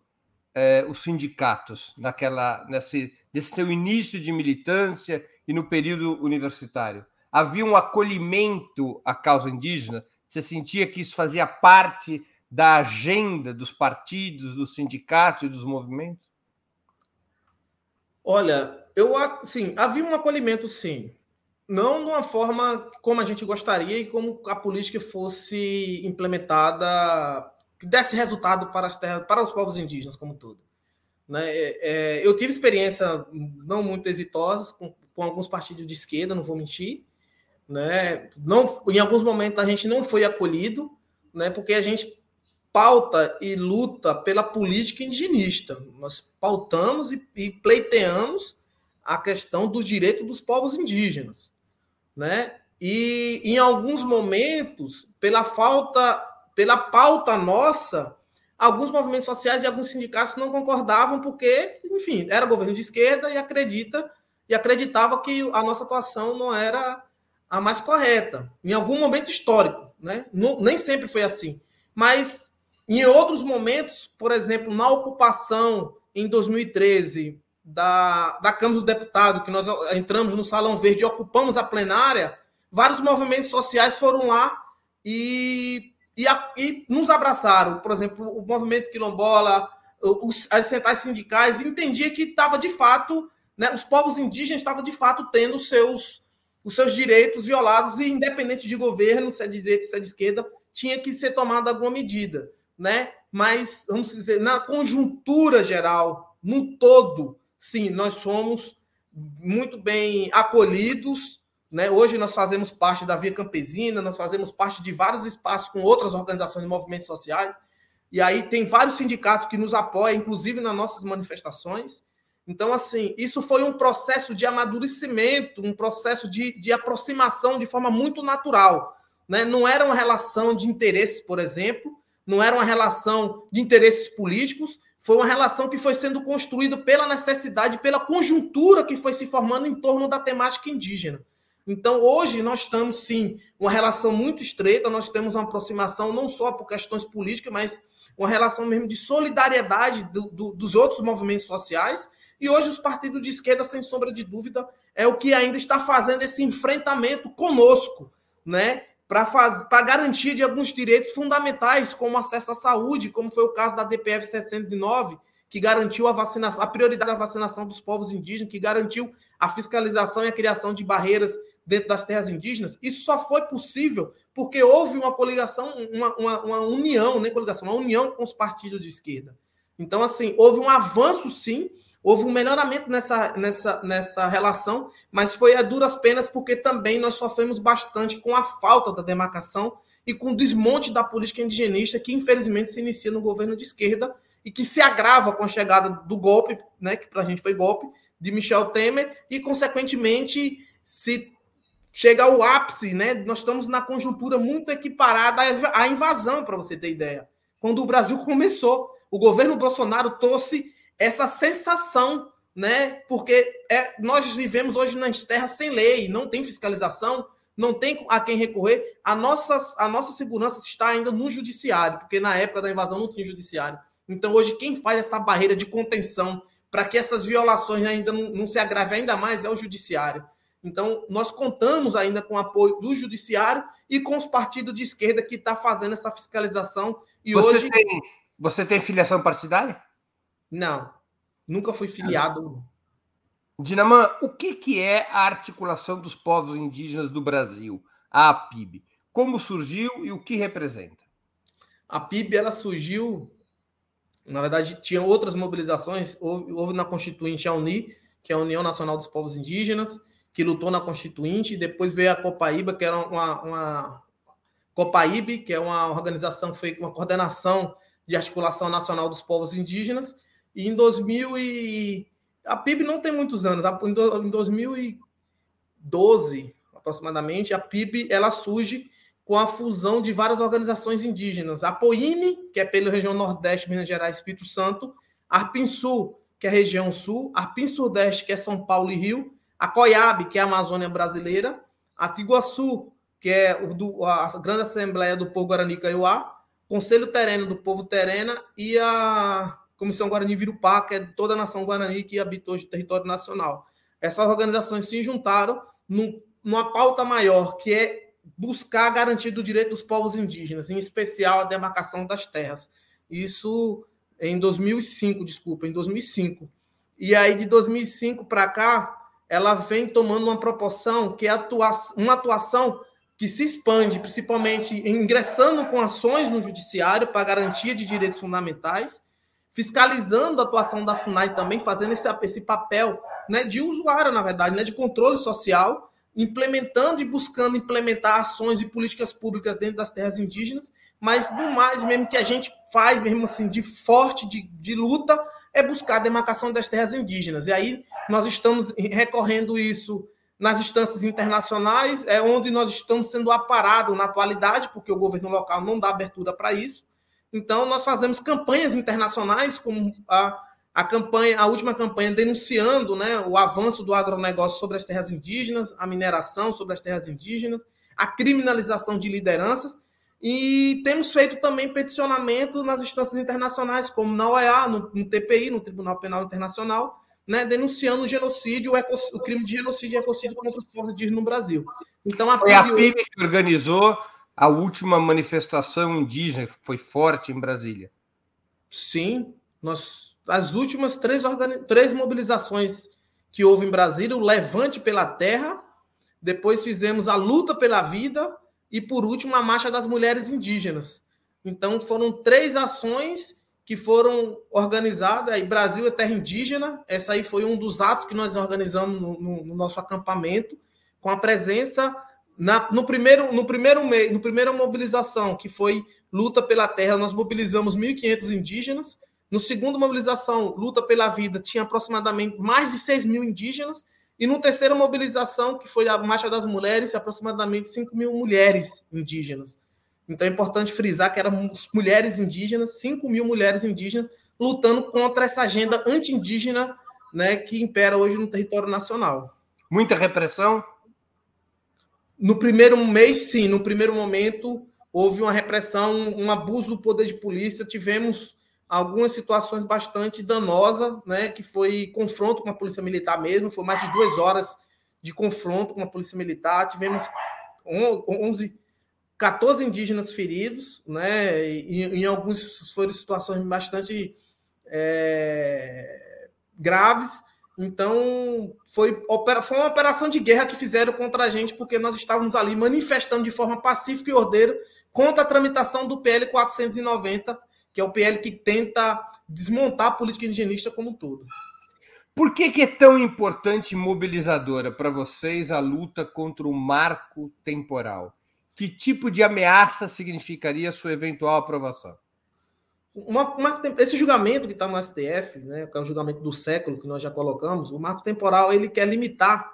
é, os sindicatos naquela, nesse, nesse seu início de militância e no período universitário? Havia um acolhimento à causa indígena? Você sentia que isso fazia parte da agenda dos partidos, dos sindicatos e dos movimentos? Olha, eu sim, havia um acolhimento sim. Não de uma forma como a gente gostaria e como a política fosse implementada que desse resultado para as terras, para os povos indígenas como todo. Né? É, é, eu tive experiência não muito exitosas com, com, alguns partidos de esquerda, não vou mentir. Né? Não, em alguns momentos a gente não foi acolhido, né? porque a gente pauta e luta pela política indigenista. Nós pautamos e, e pleiteamos a questão dos direitos dos povos indígenas. Né? E em alguns momentos, pela falta pela pauta nossa, alguns movimentos sociais e alguns sindicatos não concordavam porque, enfim, era governo de esquerda e acredita e acreditava que a nossa atuação não era a mais correta em algum momento histórico, né? Não, nem sempre foi assim, mas em outros momentos, por exemplo, na ocupação em 2013 da, da Câmara do Deputado, que nós entramos no Salão Verde e ocupamos a plenária, vários movimentos sociais foram lá e e, a, e nos abraçaram. Por exemplo, o movimento quilombola, os, as centrais sindicais, entendia que estava de fato, né, os povos indígenas estavam de fato tendo seus, os seus direitos violados, e independente de governo, se é de direita, se é de esquerda, tinha que ser tomada alguma medida. Né? Mas, vamos dizer, na conjuntura geral, no todo, sim, nós fomos muito bem acolhidos, né? Hoje nós fazemos parte da Via Campesina, nós fazemos parte de vários espaços com outras organizações e movimentos sociais. E aí tem vários sindicatos que nos apoiam, inclusive nas nossas manifestações. Então, assim, isso foi um processo de amadurecimento, um processo de, de aproximação de forma muito natural. Né? Não era uma relação de interesses, por exemplo, não era uma relação de interesses políticos, foi uma relação que foi sendo construída pela necessidade, pela conjuntura que foi se formando em torno da temática indígena. Então, hoje, nós estamos, sim, uma relação muito estreita, nós temos uma aproximação não só por questões políticas, mas uma relação mesmo de solidariedade do, do, dos outros movimentos sociais. E hoje, os partidos de esquerda, sem sombra de dúvida, é o que ainda está fazendo esse enfrentamento conosco, né? para garantia de alguns direitos fundamentais, como acesso à saúde, como foi o caso da DPF 709, que garantiu a vacinação, a prioridade da vacinação dos povos indígenas, que garantiu a fiscalização e a criação de barreiras dentro das terras indígenas. Isso só foi possível porque houve uma coligação, uma, uma, uma união, nem coligação, uma união com os partidos de esquerda. Então, assim, houve um avanço, sim, houve um melhoramento nessa, nessa, nessa relação, mas foi a duras penas porque também nós sofremos bastante com a falta da demarcação e com o desmonte da política indigenista que, infelizmente, se inicia no governo de esquerda e que se agrava com a chegada do golpe, né, que para a gente foi golpe, de Michel Temer, e, consequentemente, se chega ao ápice, né? Nós estamos na conjuntura muito equiparada à invasão, para você ter ideia. Quando o Brasil começou, o governo Bolsonaro trouxe essa sensação, né? Porque é, nós vivemos hoje nas terras sem lei, não tem fiscalização, não tem a quem recorrer. A nossa, a nossa segurança está ainda no judiciário, porque na época da invasão não tinha judiciário. Então, hoje, quem faz essa barreira de contenção para que essas violações ainda não, não se agravem ainda mais é o judiciário. Então, nós contamos ainda com o apoio do judiciário e com os partidos de esquerda que estão tá fazendo essa fiscalização. E você hoje. Tem, você tem filiação partidária? Não, nunca fui filiado. Dinamã, o que, que é a articulação dos povos indígenas do Brasil, a APIB? Como surgiu e o que representa? A PIB ela surgiu, na verdade, tinha outras mobilizações, houve, houve na Constituinte a UNI, que é a União Nacional dos Povos Indígenas, que lutou na Constituinte, depois veio a Copaíba, que era uma, uma Copaíbe, que é uma organização que foi uma coordenação de articulação nacional dos povos indígenas, e em 2000 e a PIB não tem muitos anos, em 2012 aproximadamente, a PIB ela surge com a fusão de várias organizações indígenas, a POIME, que é pela região Nordeste, Minas Gerais, Espírito Santo, Arpinsul, que é a região Sul, Arpin Sudeste, que é São Paulo e Rio, a COIAB, que é a Amazônia Brasileira, a Tiguaçu, que é o do, a Grande Assembleia do Povo Guarani Kaiowá, Conselho Tereno do Povo Terena e a Comissão Guarani Virupá, que é toda a nação Guarani que habita hoje o território nacional. Essas organizações se juntaram num, numa pauta maior, que é buscar a garantia do direito dos povos indígenas, em especial a demarcação das terras. Isso em 2005, desculpa, em 2005. E aí, de 2005 para cá, ela vem tomando uma proporção que é uma atuação que se expande, principalmente ingressando com ações no judiciário para garantia de direitos fundamentais, fiscalizando a atuação da FUNAI também, fazendo esse, esse papel né, de usuário, na verdade, né, de controle social, implementando e buscando implementar ações e políticas públicas dentro das terras indígenas, mas no mais mesmo que a gente faz mesmo assim de forte, de, de luta, é buscar a demarcação das terras indígenas. E aí nós estamos recorrendo isso nas instâncias internacionais, é onde nós estamos sendo aparados na atualidade, porque o governo local não dá abertura para isso. Então, nós fazemos campanhas internacionais, como a, a campanha, a última campanha denunciando né, o avanço do agronegócio sobre as terras indígenas, a mineração sobre as terras indígenas, a criminalização de lideranças, e temos feito também peticionamento nas instâncias internacionais, como na OEA, no, no TPI, no Tribunal Penal Internacional, né, denunciando o genocídio, o, eco, o, crime de genocídio e ecocídio contra os povos indígenas no Brasil. Então, a foi a PIB que organizou a última manifestação indígena, que foi forte em Brasília. Sim, nós, as últimas três, organi... três mobilizações que houve em Brasília, o Levante pela Terra, depois fizemos a Luta pela Vida, e, por último, a Marcha das Mulheres Indígenas. Então, foram três ações que foram organizadas. Brasil é Terra Indígena. Essa aí foi um dos atos que nós organizamos no, no, no nosso acampamento, com a presença na, no primeiro no primeiro mês, no primeira mobilização, que foi luta pela terra, nós mobilizamos 1.500 indígenas. No segundo mobilização, luta pela vida, tinha aproximadamente mais de 6 mil indígenas. E no terceira mobilização, que foi a Marcha das Mulheres, aproximadamente 5 mil mulheres indígenas. Então é importante frisar que eram mulheres indígenas, 5 mil mulheres indígenas, lutando contra essa agenda anti-indígena né, que impera hoje no território nacional. Muita repressão? No primeiro mês, sim. No primeiro momento, houve uma repressão, um abuso do poder de polícia. Tivemos algumas situações bastante danosas, né, que foi confronto com a polícia militar mesmo, foi mais de duas horas de confronto com a polícia militar, tivemos 11 14 indígenas feridos, né? E, em alguns foram situações bastante é, graves. Então, foi, foi uma operação de guerra que fizeram contra a gente, porque nós estávamos ali manifestando de forma pacífica e ordeira contra a tramitação do PL 490, que é o PL que tenta desmontar a política indigenista como um todo. Por que, que é tão importante e mobilizadora para vocês a luta contra o marco temporal? Que tipo de ameaça significaria sua eventual aprovação? Uma, uma, esse julgamento que está no STF, né, que é o julgamento do século que nós já colocamos, o marco temporal ele quer limitar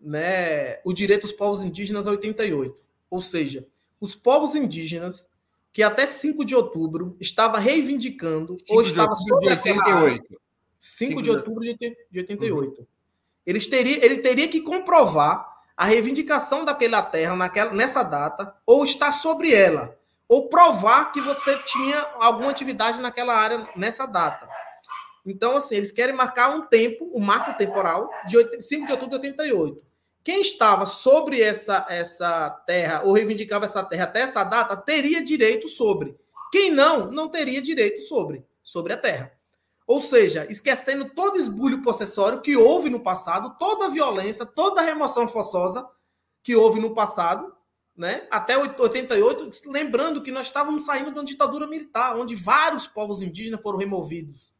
né, o direito dos povos indígenas a 88. Ou seja, os povos indígenas que até 5 de outubro estava reivindicando ou estava sobre de 88. 5, 5 de outubro de, de 88. Uhum. Eles teria, ele teria que comprovar a reivindicação daquela terra naquela, nessa data ou estar sobre ela ou provar que você tinha alguma atividade naquela área nessa data. Então, assim, eles querem marcar um tempo, um marco temporal, de 5 de outubro de 88. Quem estava sobre essa, essa terra ou reivindicava essa terra até essa data teria direito sobre. Quem não, não teria direito sobre, sobre a terra. Ou seja, esquecendo todo esbulho possessório que houve no passado, toda a violência, toda a remoção forçosa que houve no passado, né? Até 88, lembrando que nós estávamos saindo de uma ditadura militar, onde vários povos indígenas foram removidos.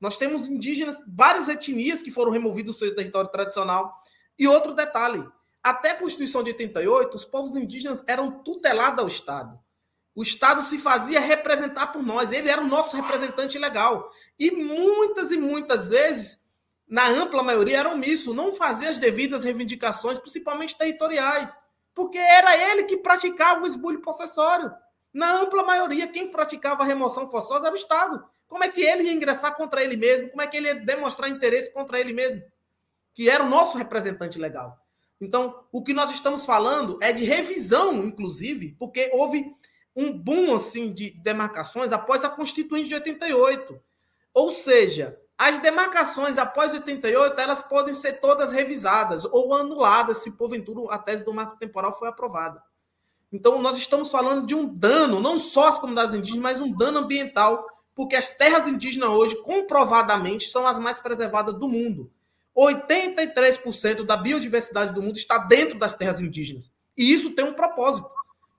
Nós temos indígenas, várias etnias que foram removidos do seu território tradicional. E outro detalhe, até a Constituição de 88, os povos indígenas eram tutelados ao Estado. O Estado se fazia representar por nós, ele era o nosso representante legal. E muitas e muitas vezes, na ampla maioria, era omisso, não fazia as devidas reivindicações, principalmente territoriais porque era ele que praticava o esbulho possessório. Na ampla maioria, quem praticava a remoção forçosa era o Estado. Como é que ele ia ingressar contra ele mesmo? Como é que ele ia demonstrar interesse contra ele mesmo? Que era o nosso representante legal. Então, o que nós estamos falando é de revisão, inclusive, porque houve um boom assim de demarcações após a Constituinte de 88. Ou seja, as demarcações após 88, elas podem ser todas revisadas ou anuladas se porventura a tese do marco temporal foi aprovada. Então, nós estamos falando de um dano, não só às comunidades indígenas, mas um dano ambiental, porque as terras indígenas hoje, comprovadamente, são as mais preservadas do mundo. 83% da biodiversidade do mundo está dentro das terras indígenas. E isso tem um propósito.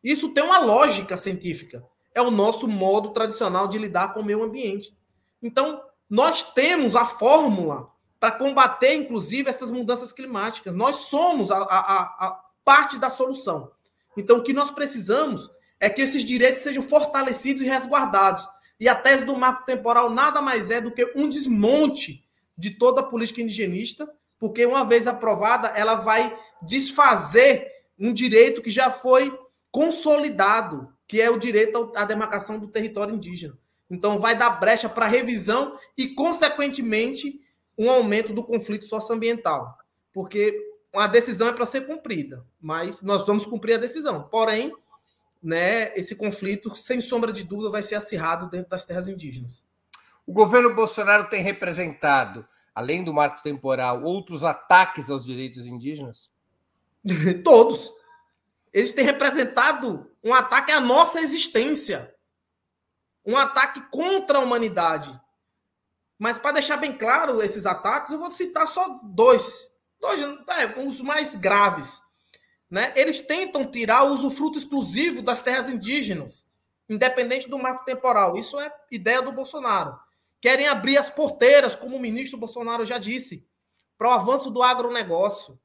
Isso tem uma lógica científica. É o nosso modo tradicional de lidar com o meio ambiente. Então, nós temos a fórmula para combater, inclusive, essas mudanças climáticas. Nós somos a, a, a parte da solução. Então, o que nós precisamos é que esses direitos sejam fortalecidos e resguardados. E a tese do marco temporal nada mais é do que um desmonte de toda a política indigenista, porque uma vez aprovada, ela vai desfazer um direito que já foi consolidado, que é o direito à demarcação do território indígena. Então, vai dar brecha para revisão e, consequentemente, um aumento do conflito socioambiental. Porque a decisão é para ser cumprida, mas nós vamos cumprir a decisão. Porém, né, esse conflito, sem sombra de dúvida, vai ser acirrado dentro das terras indígenas. O governo Bolsonaro tem representado, além do marco temporal, outros ataques aos direitos indígenas? <laughs> Todos. Eles têm representado um ataque à nossa existência um ataque contra a humanidade. Mas para deixar bem claro esses ataques, eu vou citar só dois. Dois, é, os mais graves. Né? Eles tentam tirar o usufruto exclusivo das terras indígenas, independente do marco temporal. Isso é ideia do Bolsonaro. Querem abrir as porteiras, como o ministro Bolsonaro já disse, para o avanço do agronegócio.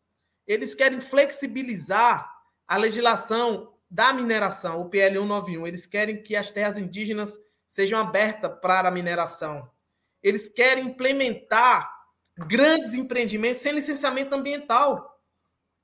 Eles querem flexibilizar a legislação da mineração, o PL 191. Eles querem que as terras indígenas sejam abertas para a mineração. Eles querem implementar grandes empreendimentos sem licenciamento ambiental.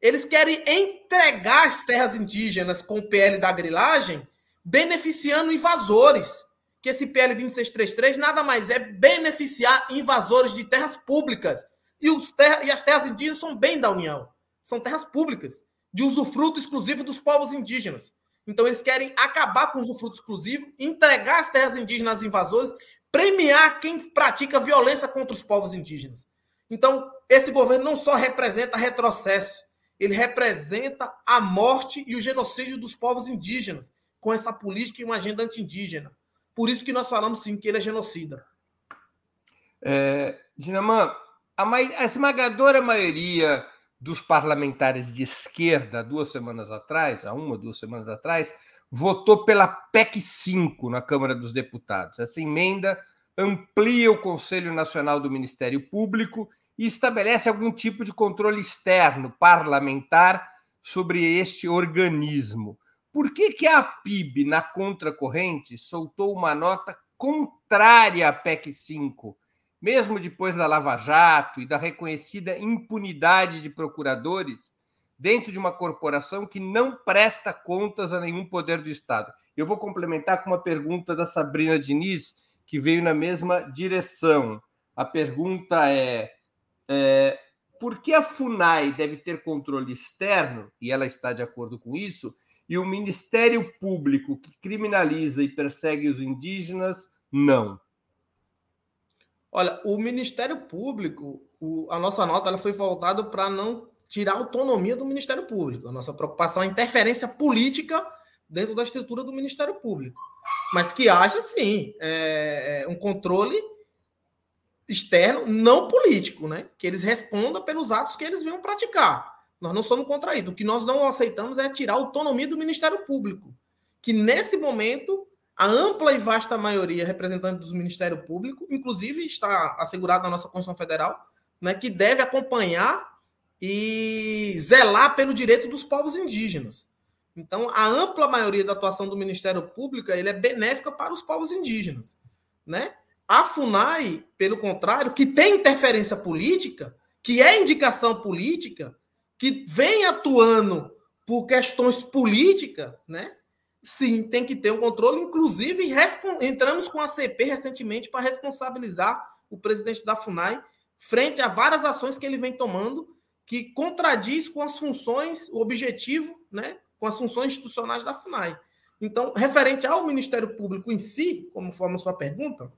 Eles querem entregar as terras indígenas com o PL da grilagem, beneficiando invasores. Que esse PL 2633 nada mais é beneficiar invasores de terras públicas. E, terra, e as terras indígenas são bem da União. São terras públicas, de usufruto exclusivo dos povos indígenas. Então, eles querem acabar com o usufruto exclusivo, entregar as terras indígenas aos invasores, premiar quem pratica violência contra os povos indígenas. Então, esse governo não só representa retrocesso, ele representa a morte e o genocídio dos povos indígenas, com essa política e uma agenda anti-indígena. Por isso que nós falamos sim que ele é genocida. É, Dinamã, a, a esmagadora maioria dos parlamentares de esquerda, duas semanas atrás, há uma, duas semanas atrás, votou pela PEC 5 na Câmara dos Deputados. Essa emenda amplia o Conselho Nacional do Ministério Público e estabelece algum tipo de controle externo parlamentar sobre este organismo. Por que, que a PIB, na contracorrente, soltou uma nota contrária à PEC 5, mesmo depois da Lava Jato e da reconhecida impunidade de procuradores dentro de uma corporação que não presta contas a nenhum poder do Estado? Eu vou complementar com uma pergunta da Sabrina Diniz, que veio na mesma direção. A pergunta é é, por que a FUNAI deve ter controle externo, e ela está de acordo com isso, e o Ministério Público, que criminaliza e persegue os indígenas, não? Olha, o Ministério Público, o, a nossa nota ela foi voltada para não tirar a autonomia do Ministério Público. A nossa preocupação é a interferência política dentro da estrutura do Ministério Público. Mas que haja, sim, é, é um controle externo, não político, né? Que eles respondam pelos atos que eles venham praticar. Nós não somos contra isso. O que nós não aceitamos é tirar a autonomia do Ministério Público, que nesse momento a ampla e vasta maioria representante do Ministério Público, inclusive está assegurado na nossa Constituição Federal, né, que deve acompanhar e zelar pelo direito dos povos indígenas. Então, a ampla maioria da atuação do Ministério Público ele é benéfica para os povos indígenas, né? A FUNAI, pelo contrário, que tem interferência política, que é indicação política, que vem atuando por questões políticas, né? Sim, tem que ter um controle. Inclusive, entramos com a CP recentemente para responsabilizar o presidente da FUNAI frente a várias ações que ele vem tomando que contradiz com as funções, o objetivo, né, com as funções institucionais da FUNAI. Então, referente ao Ministério Público em si, como forma sua pergunta,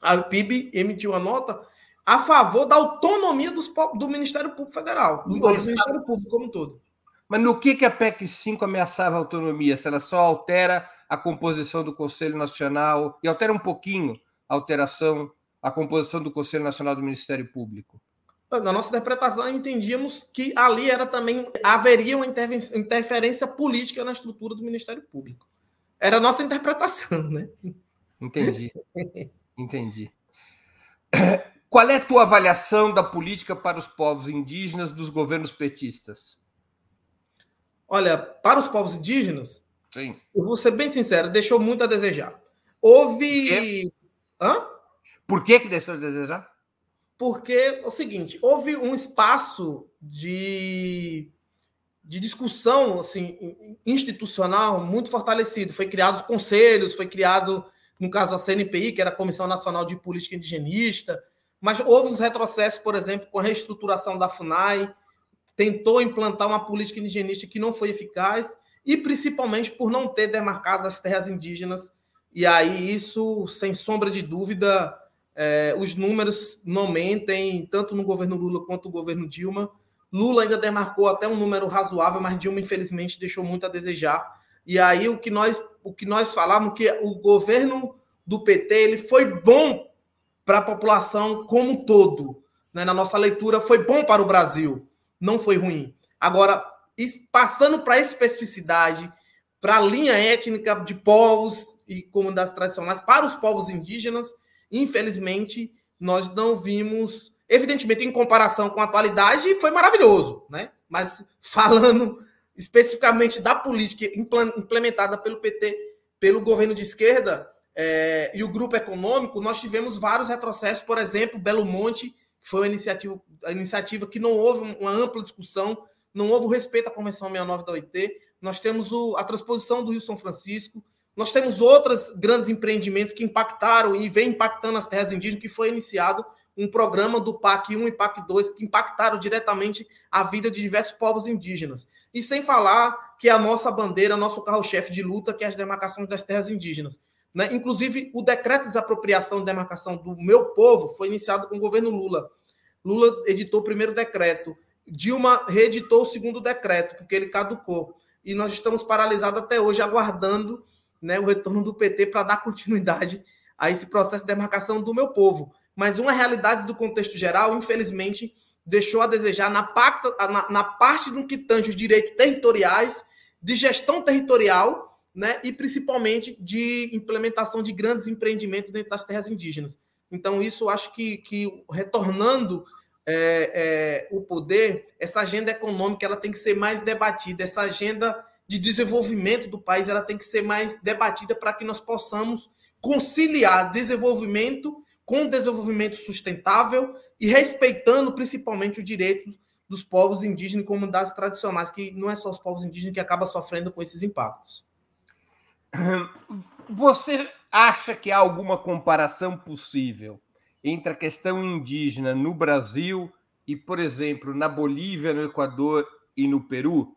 a PIB emitiu uma nota a favor da autonomia dos, do Ministério Público Federal, do, do Ministério Público como um todo. Mas no que, que a PEC 5 ameaçava a autonomia? Se ela só altera a composição do Conselho Nacional e altera um pouquinho a alteração, a composição do Conselho Nacional do Ministério Público? Na nossa interpretação, entendíamos que ali era também haveria uma interferência política na estrutura do Ministério Público. Era a nossa interpretação, né? Entendi. Entendi. <laughs> Qual é a tua avaliação da política para os povos indígenas dos governos petistas? Olha, para os povos indígenas, Sim. eu vou ser bem sincero, deixou muito a desejar. Houve. Por Hã? Por que, que deixou a desejar? Porque é o seguinte, houve um espaço de, de discussão assim, institucional muito fortalecido. Foi criado conselhos, foi criado no caso da CNPI, que era a Comissão Nacional de Política Indigenista, mas houve uns retrocessos, por exemplo, com a reestruturação da FUNAI, tentou implantar uma política indigenista que não foi eficaz, e principalmente por não ter demarcado as terras indígenas. E aí, isso, sem sombra de dúvida, é, os números não mentem, tanto no governo Lula quanto no governo Dilma. Lula ainda demarcou até um número razoável, mas Dilma, infelizmente, deixou muito a desejar. E aí o que nós o que nós falamos que o governo do PT ele foi bom para a população como um todo, né? Na nossa leitura foi bom para o Brasil, não foi ruim. Agora passando para a especificidade, para a linha étnica de povos e comunidades tradicionais, para os povos indígenas, infelizmente nós não vimos, evidentemente em comparação com a atualidade foi maravilhoso, né? Mas falando especificamente da política implementada pelo PT, pelo governo de esquerda é, e o grupo econômico, nós tivemos vários retrocessos, por exemplo, Belo Monte, que foi uma iniciativa, uma iniciativa que não houve uma ampla discussão, não houve o respeito à Convenção 69 da OIT, nós temos o, a transposição do Rio São Francisco, nós temos outros grandes empreendimentos que impactaram e vem impactando as terras indígenas, que foi iniciado um programa do PAC 1 e PAC 2 que impactaram diretamente a vida de diversos povos indígenas. E sem falar que a nossa bandeira, nosso carro-chefe de luta, que é as demarcações das terras indígenas. Né? Inclusive, o decreto de desapropriação e demarcação do meu povo foi iniciado com o governo Lula. Lula editou o primeiro decreto Dilma reeditou o segundo decreto, porque ele caducou. E nós estamos paralisados até hoje, aguardando né, o retorno do PT para dar continuidade a esse processo de demarcação do meu povo. Mas uma realidade do contexto geral, infelizmente, deixou a desejar na, pacta, na, na parte do que tange os direitos territoriais, de gestão territorial, né, e principalmente de implementação de grandes empreendimentos dentro das terras indígenas. Então, isso acho que, que retornando é, é, o poder, essa agenda econômica ela tem que ser mais debatida, essa agenda de desenvolvimento do país ela tem que ser mais debatida para que nós possamos conciliar desenvolvimento com desenvolvimento sustentável e respeitando principalmente o direito dos povos indígenas e comunidades tradicionais, que não é só os povos indígenas que acabam sofrendo com esses impactos. <clears throat> Você acha que há alguma comparação possível entre a questão indígena no Brasil e, por exemplo, na Bolívia, no Equador e no Peru?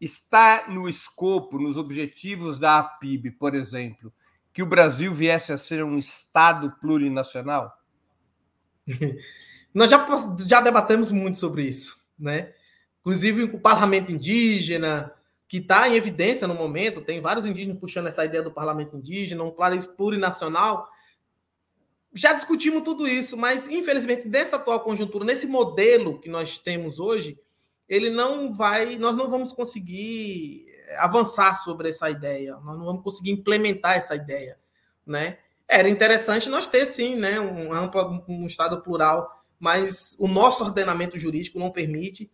Está no escopo, nos objetivos da APIB, por exemplo, que o Brasil viesse a ser um Estado plurinacional? <laughs> Nós já, já debatemos muito sobre isso, né? Inclusive o parlamento indígena, que está em evidência no momento, tem vários indígenas puxando essa ideia do parlamento indígena, um país plurinacional. Já discutimos tudo isso, mas infelizmente, nessa atual conjuntura, nesse modelo que nós temos hoje, ele não vai, nós não vamos conseguir avançar sobre essa ideia, nós não vamos conseguir implementar essa ideia, né? Era interessante nós ter sim, né, um amplo um estado plural, mas o nosso ordenamento jurídico não permite.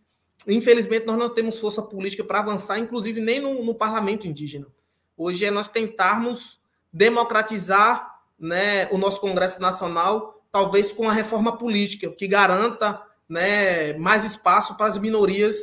Infelizmente nós não temos força política para avançar, inclusive nem no, no parlamento indígena. Hoje é nós tentarmos democratizar, né, o nosso Congresso Nacional, talvez com a reforma política que garanta, né, mais espaço para as minorias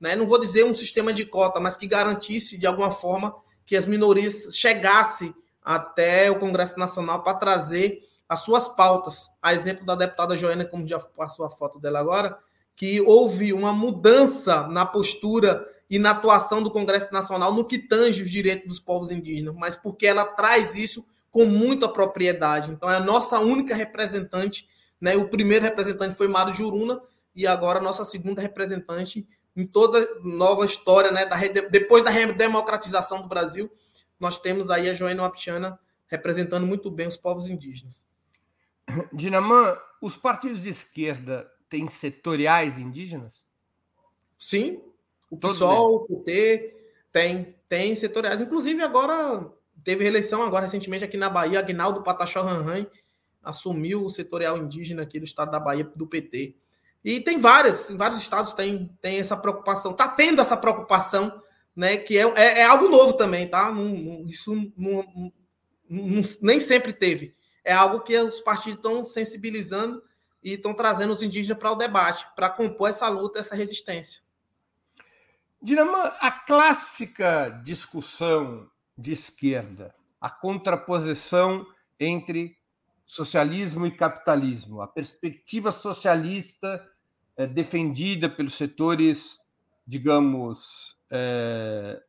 né? não vou dizer um sistema de cota, mas que garantisse de alguma forma que as minorias chegassem até o Congresso Nacional para trazer as suas pautas. A exemplo da deputada Joana, como já passou a foto dela agora, que houve uma mudança na postura e na atuação do Congresso Nacional no que tange os direitos dos povos indígenas, mas porque ela traz isso com muita propriedade. Então, é a nossa única representante, né? O primeiro representante foi Mário Juruna, e agora a nossa segunda representante em toda nova história, né, da, depois da democratização do Brasil, nós temos aí a Joana Wapichana representando muito bem os povos indígenas. Dinamã, os partidos de esquerda têm setoriais indígenas? Sim, o Todos PSOL, o PT tem, tem setoriais. Inclusive agora teve reeleição agora recentemente aqui na Bahia, Agnaldo Pataxó Ranran assumiu o setorial indígena aqui do estado da Bahia do PT. E tem várias, em vários estados tem, tem essa preocupação, está tendo essa preocupação, né? Que é, é, é algo novo também, tá? Não, não, isso não, nem sempre teve. É algo que os partidos estão sensibilizando e estão trazendo os indígenas para o debate, para compor essa luta, essa resistência. Dinamã, a clássica discussão de esquerda, a contraposição entre socialismo e capitalismo, a perspectiva socialista é, defendida pelos setores, digamos, é,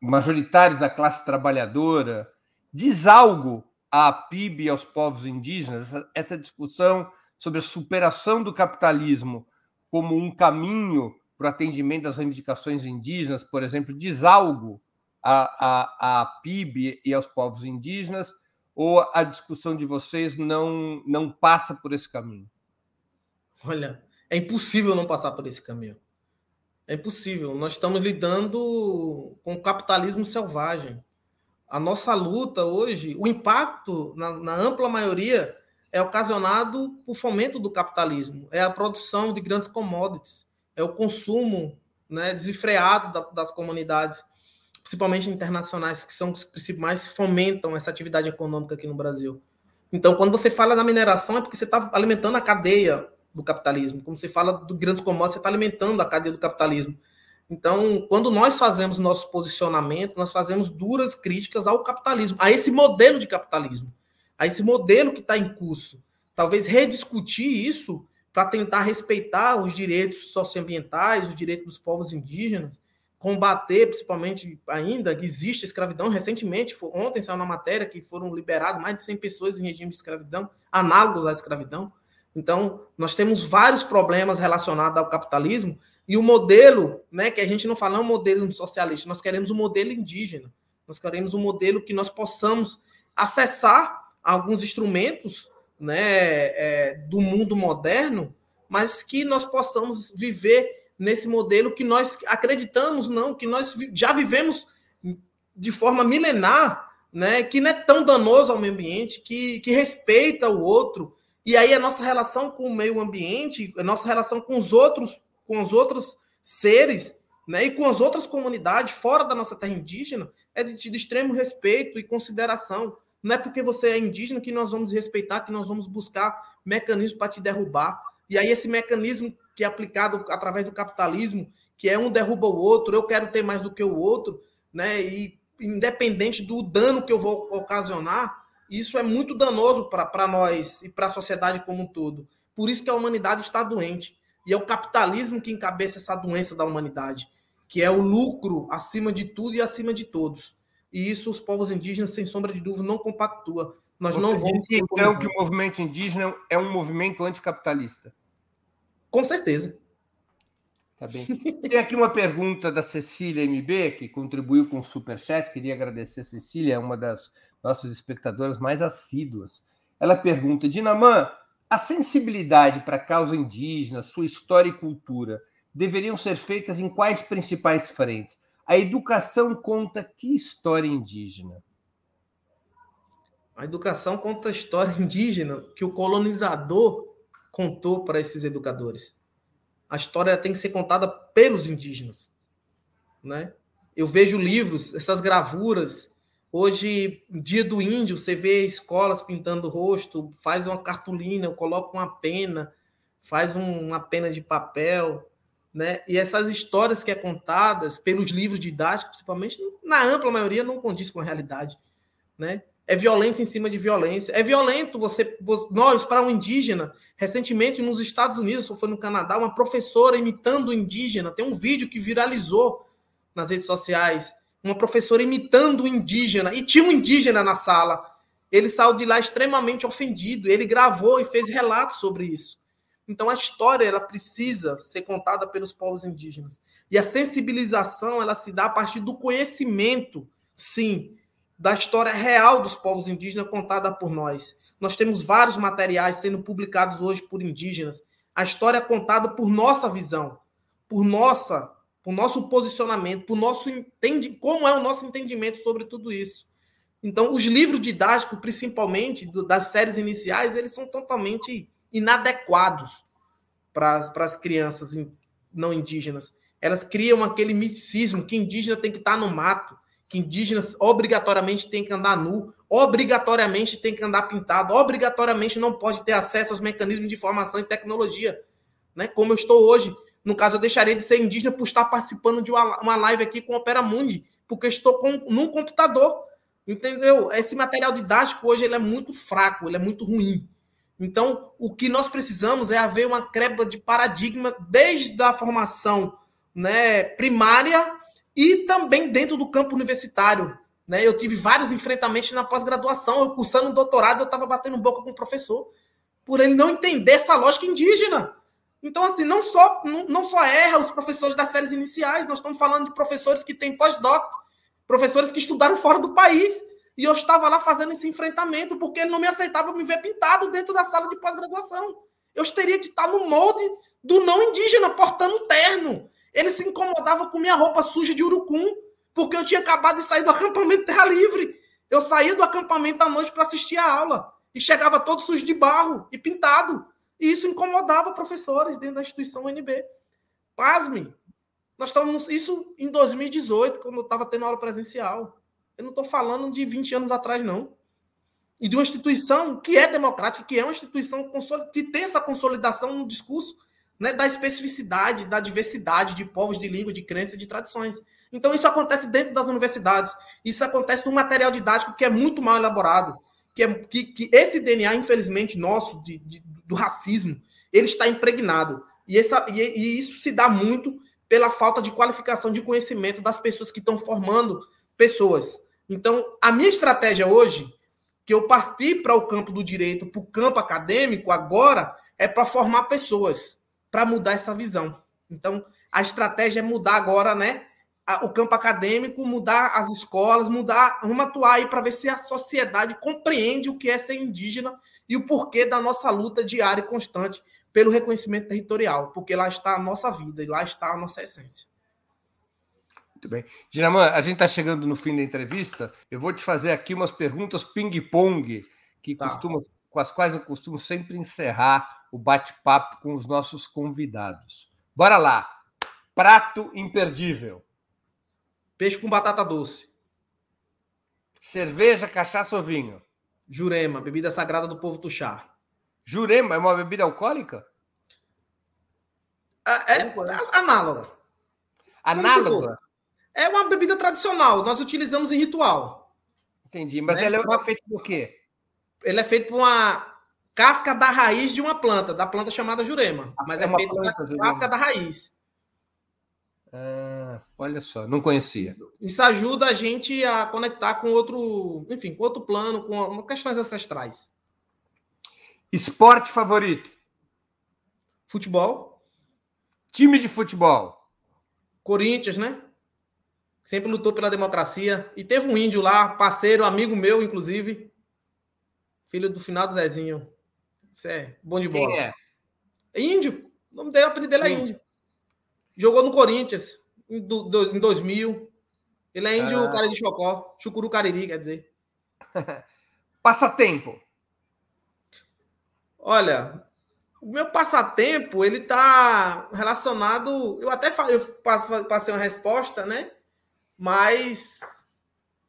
majoritários da classe trabalhadora, diz algo à PIB e aos povos indígenas, essa, essa discussão sobre a superação do capitalismo como um caminho para o atendimento das reivindicações indígenas, por exemplo, diz algo à, à, à PIB e aos povos indígenas, ou a discussão de vocês não, não passa por esse caminho? Olha, é impossível não passar por esse caminho. É impossível. Nós estamos lidando com o capitalismo selvagem. A nossa luta hoje, o impacto, na, na ampla maioria, é ocasionado por fomento do capitalismo. É a produção de grandes commodities, é o consumo né, desenfreado da, das comunidades principalmente internacionais, que são os mais fomentam essa atividade econômica aqui no Brasil. Então, quando você fala da mineração, é porque você está alimentando a cadeia do capitalismo. Quando você fala do grandes commodities, você está alimentando a cadeia do capitalismo. Então, quando nós fazemos nosso posicionamento, nós fazemos duras críticas ao capitalismo, a esse modelo de capitalismo, a esse modelo que está em curso. Talvez rediscutir isso para tentar respeitar os direitos socioambientais, os direitos dos povos indígenas, combater, principalmente ainda, que existe escravidão. Recentemente, ontem saiu na matéria que foram liberadas mais de 100 pessoas em regime de escravidão, análogos à escravidão. Então, nós temos vários problemas relacionados ao capitalismo e o modelo, né, que a gente não fala é um modelo socialista, nós queremos um modelo indígena. Nós queremos um modelo que nós possamos acessar alguns instrumentos né, é, do mundo moderno, mas que nós possamos viver nesse modelo que nós acreditamos, não, que nós já vivemos de forma milenar, né, que não é tão danoso ao meio ambiente, que, que respeita o outro. E aí a nossa relação com o meio ambiente, a nossa relação com os outros, com os outros seres, né, e com as outras comunidades fora da nossa terra indígena, é de, de extremo respeito e consideração. Não é porque você é indígena que nós vamos respeitar, que nós vamos buscar mecanismos para te derrubar. E aí esse mecanismo que é aplicado através do capitalismo, que é um derruba o outro, eu quero ter mais do que o outro, né? E independente do dano que eu vou ocasionar, isso é muito danoso para nós e para a sociedade como um todo. Por isso que a humanidade está doente. E é o capitalismo que encabeça essa doença da humanidade, que é o lucro acima de tudo e acima de todos. E isso os povos indígenas, sem sombra de dúvida, não compactua. Nós Você não vamos. Então, que o movimento indígena é um movimento anticapitalista. Com certeza. Tá bem. Tem aqui uma pergunta da Cecília MB, que contribuiu com o Superchat. Queria agradecer a Cecília, é uma das nossas espectadoras mais assíduas. Ela pergunta: Dinamã, a sensibilidade para a causa indígena, sua história e cultura, deveriam ser feitas em quais principais frentes? A educação conta que história indígena? A educação conta a história <laughs> indígena que o colonizador contou para esses educadores a história tem que ser contada pelos indígenas, né? Eu vejo livros, essas gravuras. Hoje, dia do índio, você vê escolas pintando o rosto, faz uma cartolina, coloca uma pena, faz um, uma pena de papel, né? E essas histórias que é contadas pelos livros didáticos, principalmente, na ampla maioria, não condiz com a realidade, né? é violência em cima de violência. É violento você, nós, para um indígena, recentemente nos Estados Unidos, ou foi no Canadá, uma professora imitando o indígena. Tem um vídeo que viralizou nas redes sociais. Uma professora imitando o indígena. E tinha um indígena na sala. Ele saiu de lá extremamente ofendido. Ele gravou e fez relatos sobre isso. Então a história ela precisa ser contada pelos povos indígenas. E a sensibilização ela se dá a partir do conhecimento, sim, da história real dos povos indígenas contada por nós. Nós temos vários materiais sendo publicados hoje por indígenas. A história é contada por nossa visão, por nossa, por nosso posicionamento, por nosso entende, como é o nosso entendimento sobre tudo isso. Então, os livros didáticos, principalmente das séries iniciais, eles são totalmente inadequados para as crianças não indígenas. Elas criam aquele misticismo que indígena tem que estar no mato, que indígenas obrigatoriamente têm que andar nu, obrigatoriamente tem que andar pintado, obrigatoriamente não pode ter acesso aos mecanismos de informação e tecnologia, né? Como eu estou hoje. No caso, eu deixaria de ser indígena por estar participando de uma, uma live aqui com o Opera Mundi, porque estou com, num computador. Entendeu? Esse material didático hoje ele é muito fraco, ele é muito ruim. Então, o que nós precisamos é haver uma quebra de paradigma desde a formação né, primária e também dentro do campo universitário. Né? Eu tive vários enfrentamentos na pós-graduação. Eu cursando um doutorado, eu estava batendo boca com o professor por ele não entender essa lógica indígena. Então, assim, não só, não, não só erra os professores das séries iniciais, nós estamos falando de professores que têm pós-doc, professores que estudaram fora do país, e eu estava lá fazendo esse enfrentamento porque ele não me aceitava me ver pintado dentro da sala de pós-graduação. Eu teria que estar no molde do não indígena, portando terno, ele se incomodava com minha roupa suja de urucum, porque eu tinha acabado de sair do acampamento Terra Livre. Eu saía do acampamento à noite para assistir a aula e chegava todo sujo de barro e pintado. E isso incomodava professores dentro da instituição UNB. Pasme, nós estávamos isso em 2018, quando eu estava tendo aula presencial. Eu não estou falando de 20 anos atrás, não. E de uma instituição que é democrática, que é uma instituição que tem essa consolidação no discurso né, da especificidade, da diversidade de povos, de língua, de crença e de tradições. Então, isso acontece dentro das universidades. Isso acontece no material didático que é muito mal elaborado. Que, é, que, que esse DNA, infelizmente, nosso, de, de, do racismo, ele está impregnado. E, essa, e, e isso se dá muito pela falta de qualificação de conhecimento das pessoas que estão formando pessoas. Então, a minha estratégia hoje, que eu parti para o campo do direito, para o campo acadêmico, agora, é para formar pessoas, para mudar essa visão. Então, a estratégia é mudar agora, né? O campo acadêmico, mudar as escolas, mudar, vamos atuar aí para ver se a sociedade compreende o que é ser indígena e o porquê da nossa luta diária e constante pelo reconhecimento territorial, porque lá está a nossa vida e lá está a nossa essência. Muito bem. Dinamã, a gente está chegando no fim da entrevista. Eu vou te fazer aqui umas perguntas ping-pong que tá. costuma, com as quais eu costumo sempre encerrar o bate-papo com os nossos convidados. Bora lá. Prato imperdível. Peixe com batata doce. Cerveja, cachaça ou vinho? Jurema, bebida sagrada do povo Tuxá. Jurema é uma bebida alcoólica? É, é análoga. Análoga? É uma bebida tradicional, nós utilizamos em ritual. Entendi, mas né? ela é feita por quê? Ele é feito por uma casca da raiz de uma planta, da planta chamada jurema. Ah, mas é, é feito da casca da raiz. Ah, olha só, não conhecia. Isso, isso, ajuda a gente a conectar com outro, enfim, com outro plano, com questões ancestrais. Esporte favorito? Futebol. Time de futebol? Corinthians, né? Sempre lutou pela democracia. E teve um índio lá, parceiro, amigo meu, inclusive. Filho do final do Zezinho. Isso é bom de bola. Quem é? é índio. O nome dele, o apelido dele é índio. Jogou no Corinthians em, do, do, em 2000. Ele é índio, ah. cara de Chocó. Chucuru Cariri, quer dizer. <laughs> Passatempo. Olha, o meu passatempo, ele tá relacionado... Eu até eu passei uma resposta, né? Mas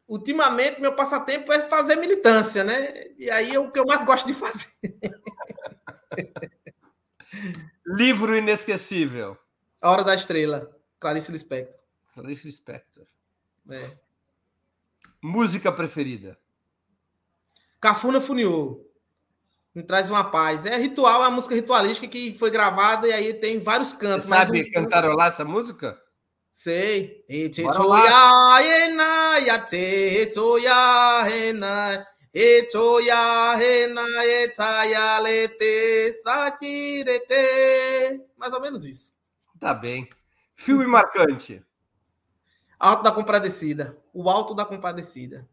ultimamente meu passatempo é fazer militância, né? E aí é o que eu mais gosto de fazer. <laughs> Livro inesquecível. A Hora da Estrela, Clarice Lispector. Clarice Lispector. É. Música preferida. Cafuna Funiô. Me traz uma paz. É ritual, é uma música ritualística que foi gravada e aí tem vários cantos. Você sabe um... cantarolar essa música? Sei. Mais ou menos isso. Tá bem. Filme <laughs> marcante. Alto da Compadecida. O Alto da Compadecida.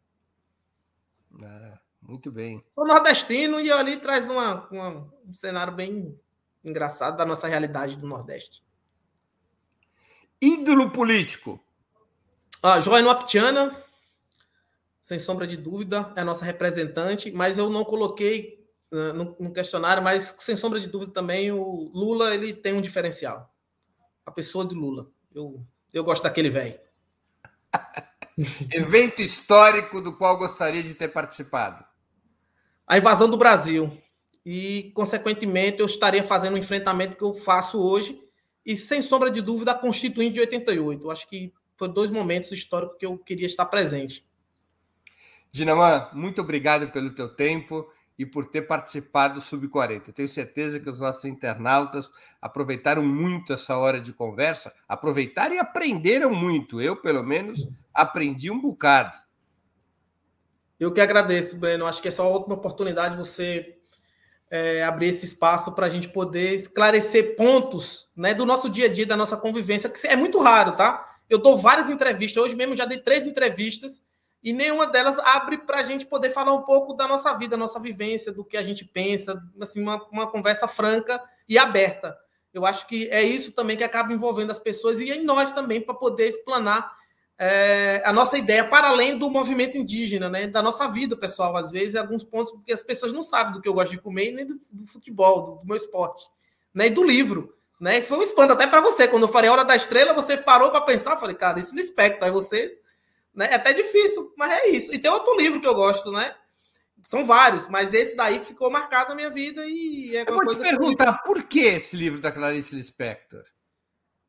Ah, muito bem. Sou nordestino e ali traz uma, uma, um cenário bem engraçado da nossa realidade do Nordeste. Ídolo político. Ah, Joana Aptiana, sem sombra de dúvida, é a nossa representante, mas eu não coloquei uh, no, no, questionário, mas sem sombra de dúvida também o Lula ele tem um diferencial. A pessoa de Lula. Eu, eu gosto daquele velho. <laughs> Evento histórico do qual gostaria de ter participado. A invasão do Brasil. E, consequentemente, eu estaria fazendo o um enfrentamento que eu faço hoje, e, sem sombra de dúvida, a Constituinte de 88. Eu acho que foram dois momentos históricos que eu queria estar presente. Dinamã, muito obrigado pelo teu tempo e por ter participado do Sub-40. Eu tenho certeza que os nossos internautas aproveitaram muito essa hora de conversa, aproveitaram e aprenderam muito. Eu, pelo menos, aprendi um bocado. Eu que agradeço, Breno. Acho que é só outra oportunidade você é, abrir esse espaço para a gente poder esclarecer pontos né, do nosso dia a dia, da nossa convivência, que é muito raro, tá? Eu dou várias entrevistas, hoje mesmo já dei três entrevistas, e nenhuma delas abre para a gente poder falar um pouco da nossa vida, nossa vivência, do que a gente pensa, assim, uma, uma conversa franca e aberta. Eu acho que é isso também que acaba envolvendo as pessoas e em nós também, para poder explanar é, a nossa ideia para além do movimento indígena, né? Da nossa vida, pessoal. Às vezes, alguns pontos, porque as pessoas não sabem do que eu gosto de comer, nem do, do futebol, do, do, meu esporte, né? E do livro, né? Foi um espanto até para você. Quando eu falei Hora da Estrela, você parou para pensar, falei, cara, isso espectro. Aí você, né? É até difícil, mas é isso. E tem outro livro que eu gosto, né? São vários, mas esse daí que ficou marcado na minha vida e é uma eu vou te perguntar, que... por que esse livro da Clarice Lispector?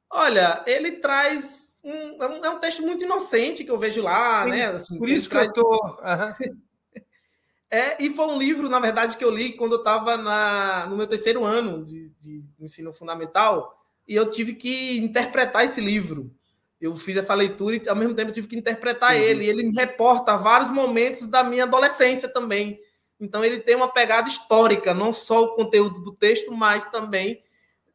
Olha, ele traz é um, é um texto muito inocente que eu vejo lá, Sim, né? Assim, por isso que traz... eu tô. Uhum. <laughs> é, e foi um livro, na verdade, que eu li quando eu estava no meu terceiro ano de, de, ensino fundamental, e eu tive que interpretar esse livro. Eu fiz essa leitura e, ao mesmo tempo, tive que interpretar uhum. ele. E ele me reporta vários momentos da minha adolescência também. Então ele tem uma pegada histórica, não só o conteúdo do texto, mas também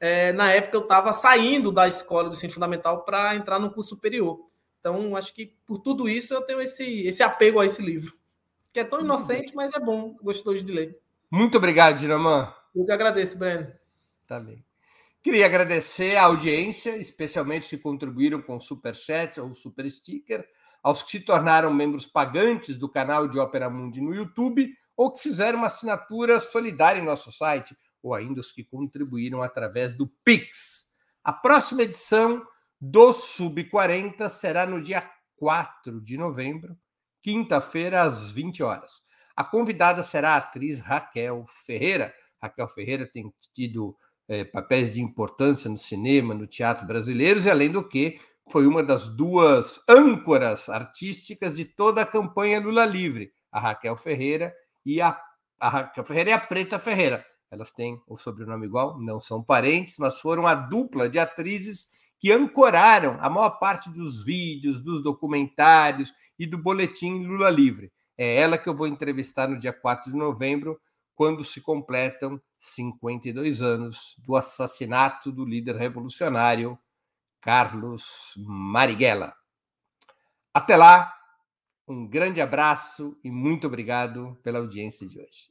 é, na época eu estava saindo da escola do ensino fundamental para entrar no curso superior. Então acho que por tudo isso eu tenho esse, esse apego a esse livro, que é tão inocente, mas é bom, gostoso de ler. Muito obrigado, Dinamã. Eu que agradeço, Breno. Tá bem. Queria agradecer a audiência, especialmente que contribuíram com super chat ou super sticker, aos que se tornaram membros pagantes do canal de Ópera Mundi no YouTube ou que fizeram uma assinatura solidária em nosso site, ou ainda os que contribuíram através do Pix. A próxima edição do Sub 40 será no dia 4 de novembro, quinta-feira, às 20 horas. A convidada será a atriz Raquel Ferreira. Raquel Ferreira tem tido é, papéis de importância no cinema, no teatro brasileiros, e além do que, foi uma das duas âncoras artísticas de toda a campanha Lula Livre, a Raquel Ferreira e a, a Raquel Ferreira e a Preta Ferreira. Elas têm o sobrenome igual, não são parentes, mas foram a dupla de atrizes que ancoraram a maior parte dos vídeos, dos documentários e do boletim Lula Livre. É ela que eu vou entrevistar no dia 4 de novembro, quando se completam 52 anos do assassinato do líder revolucionário Carlos Marighella. Até lá, um grande abraço e muito obrigado pela audiência de hoje.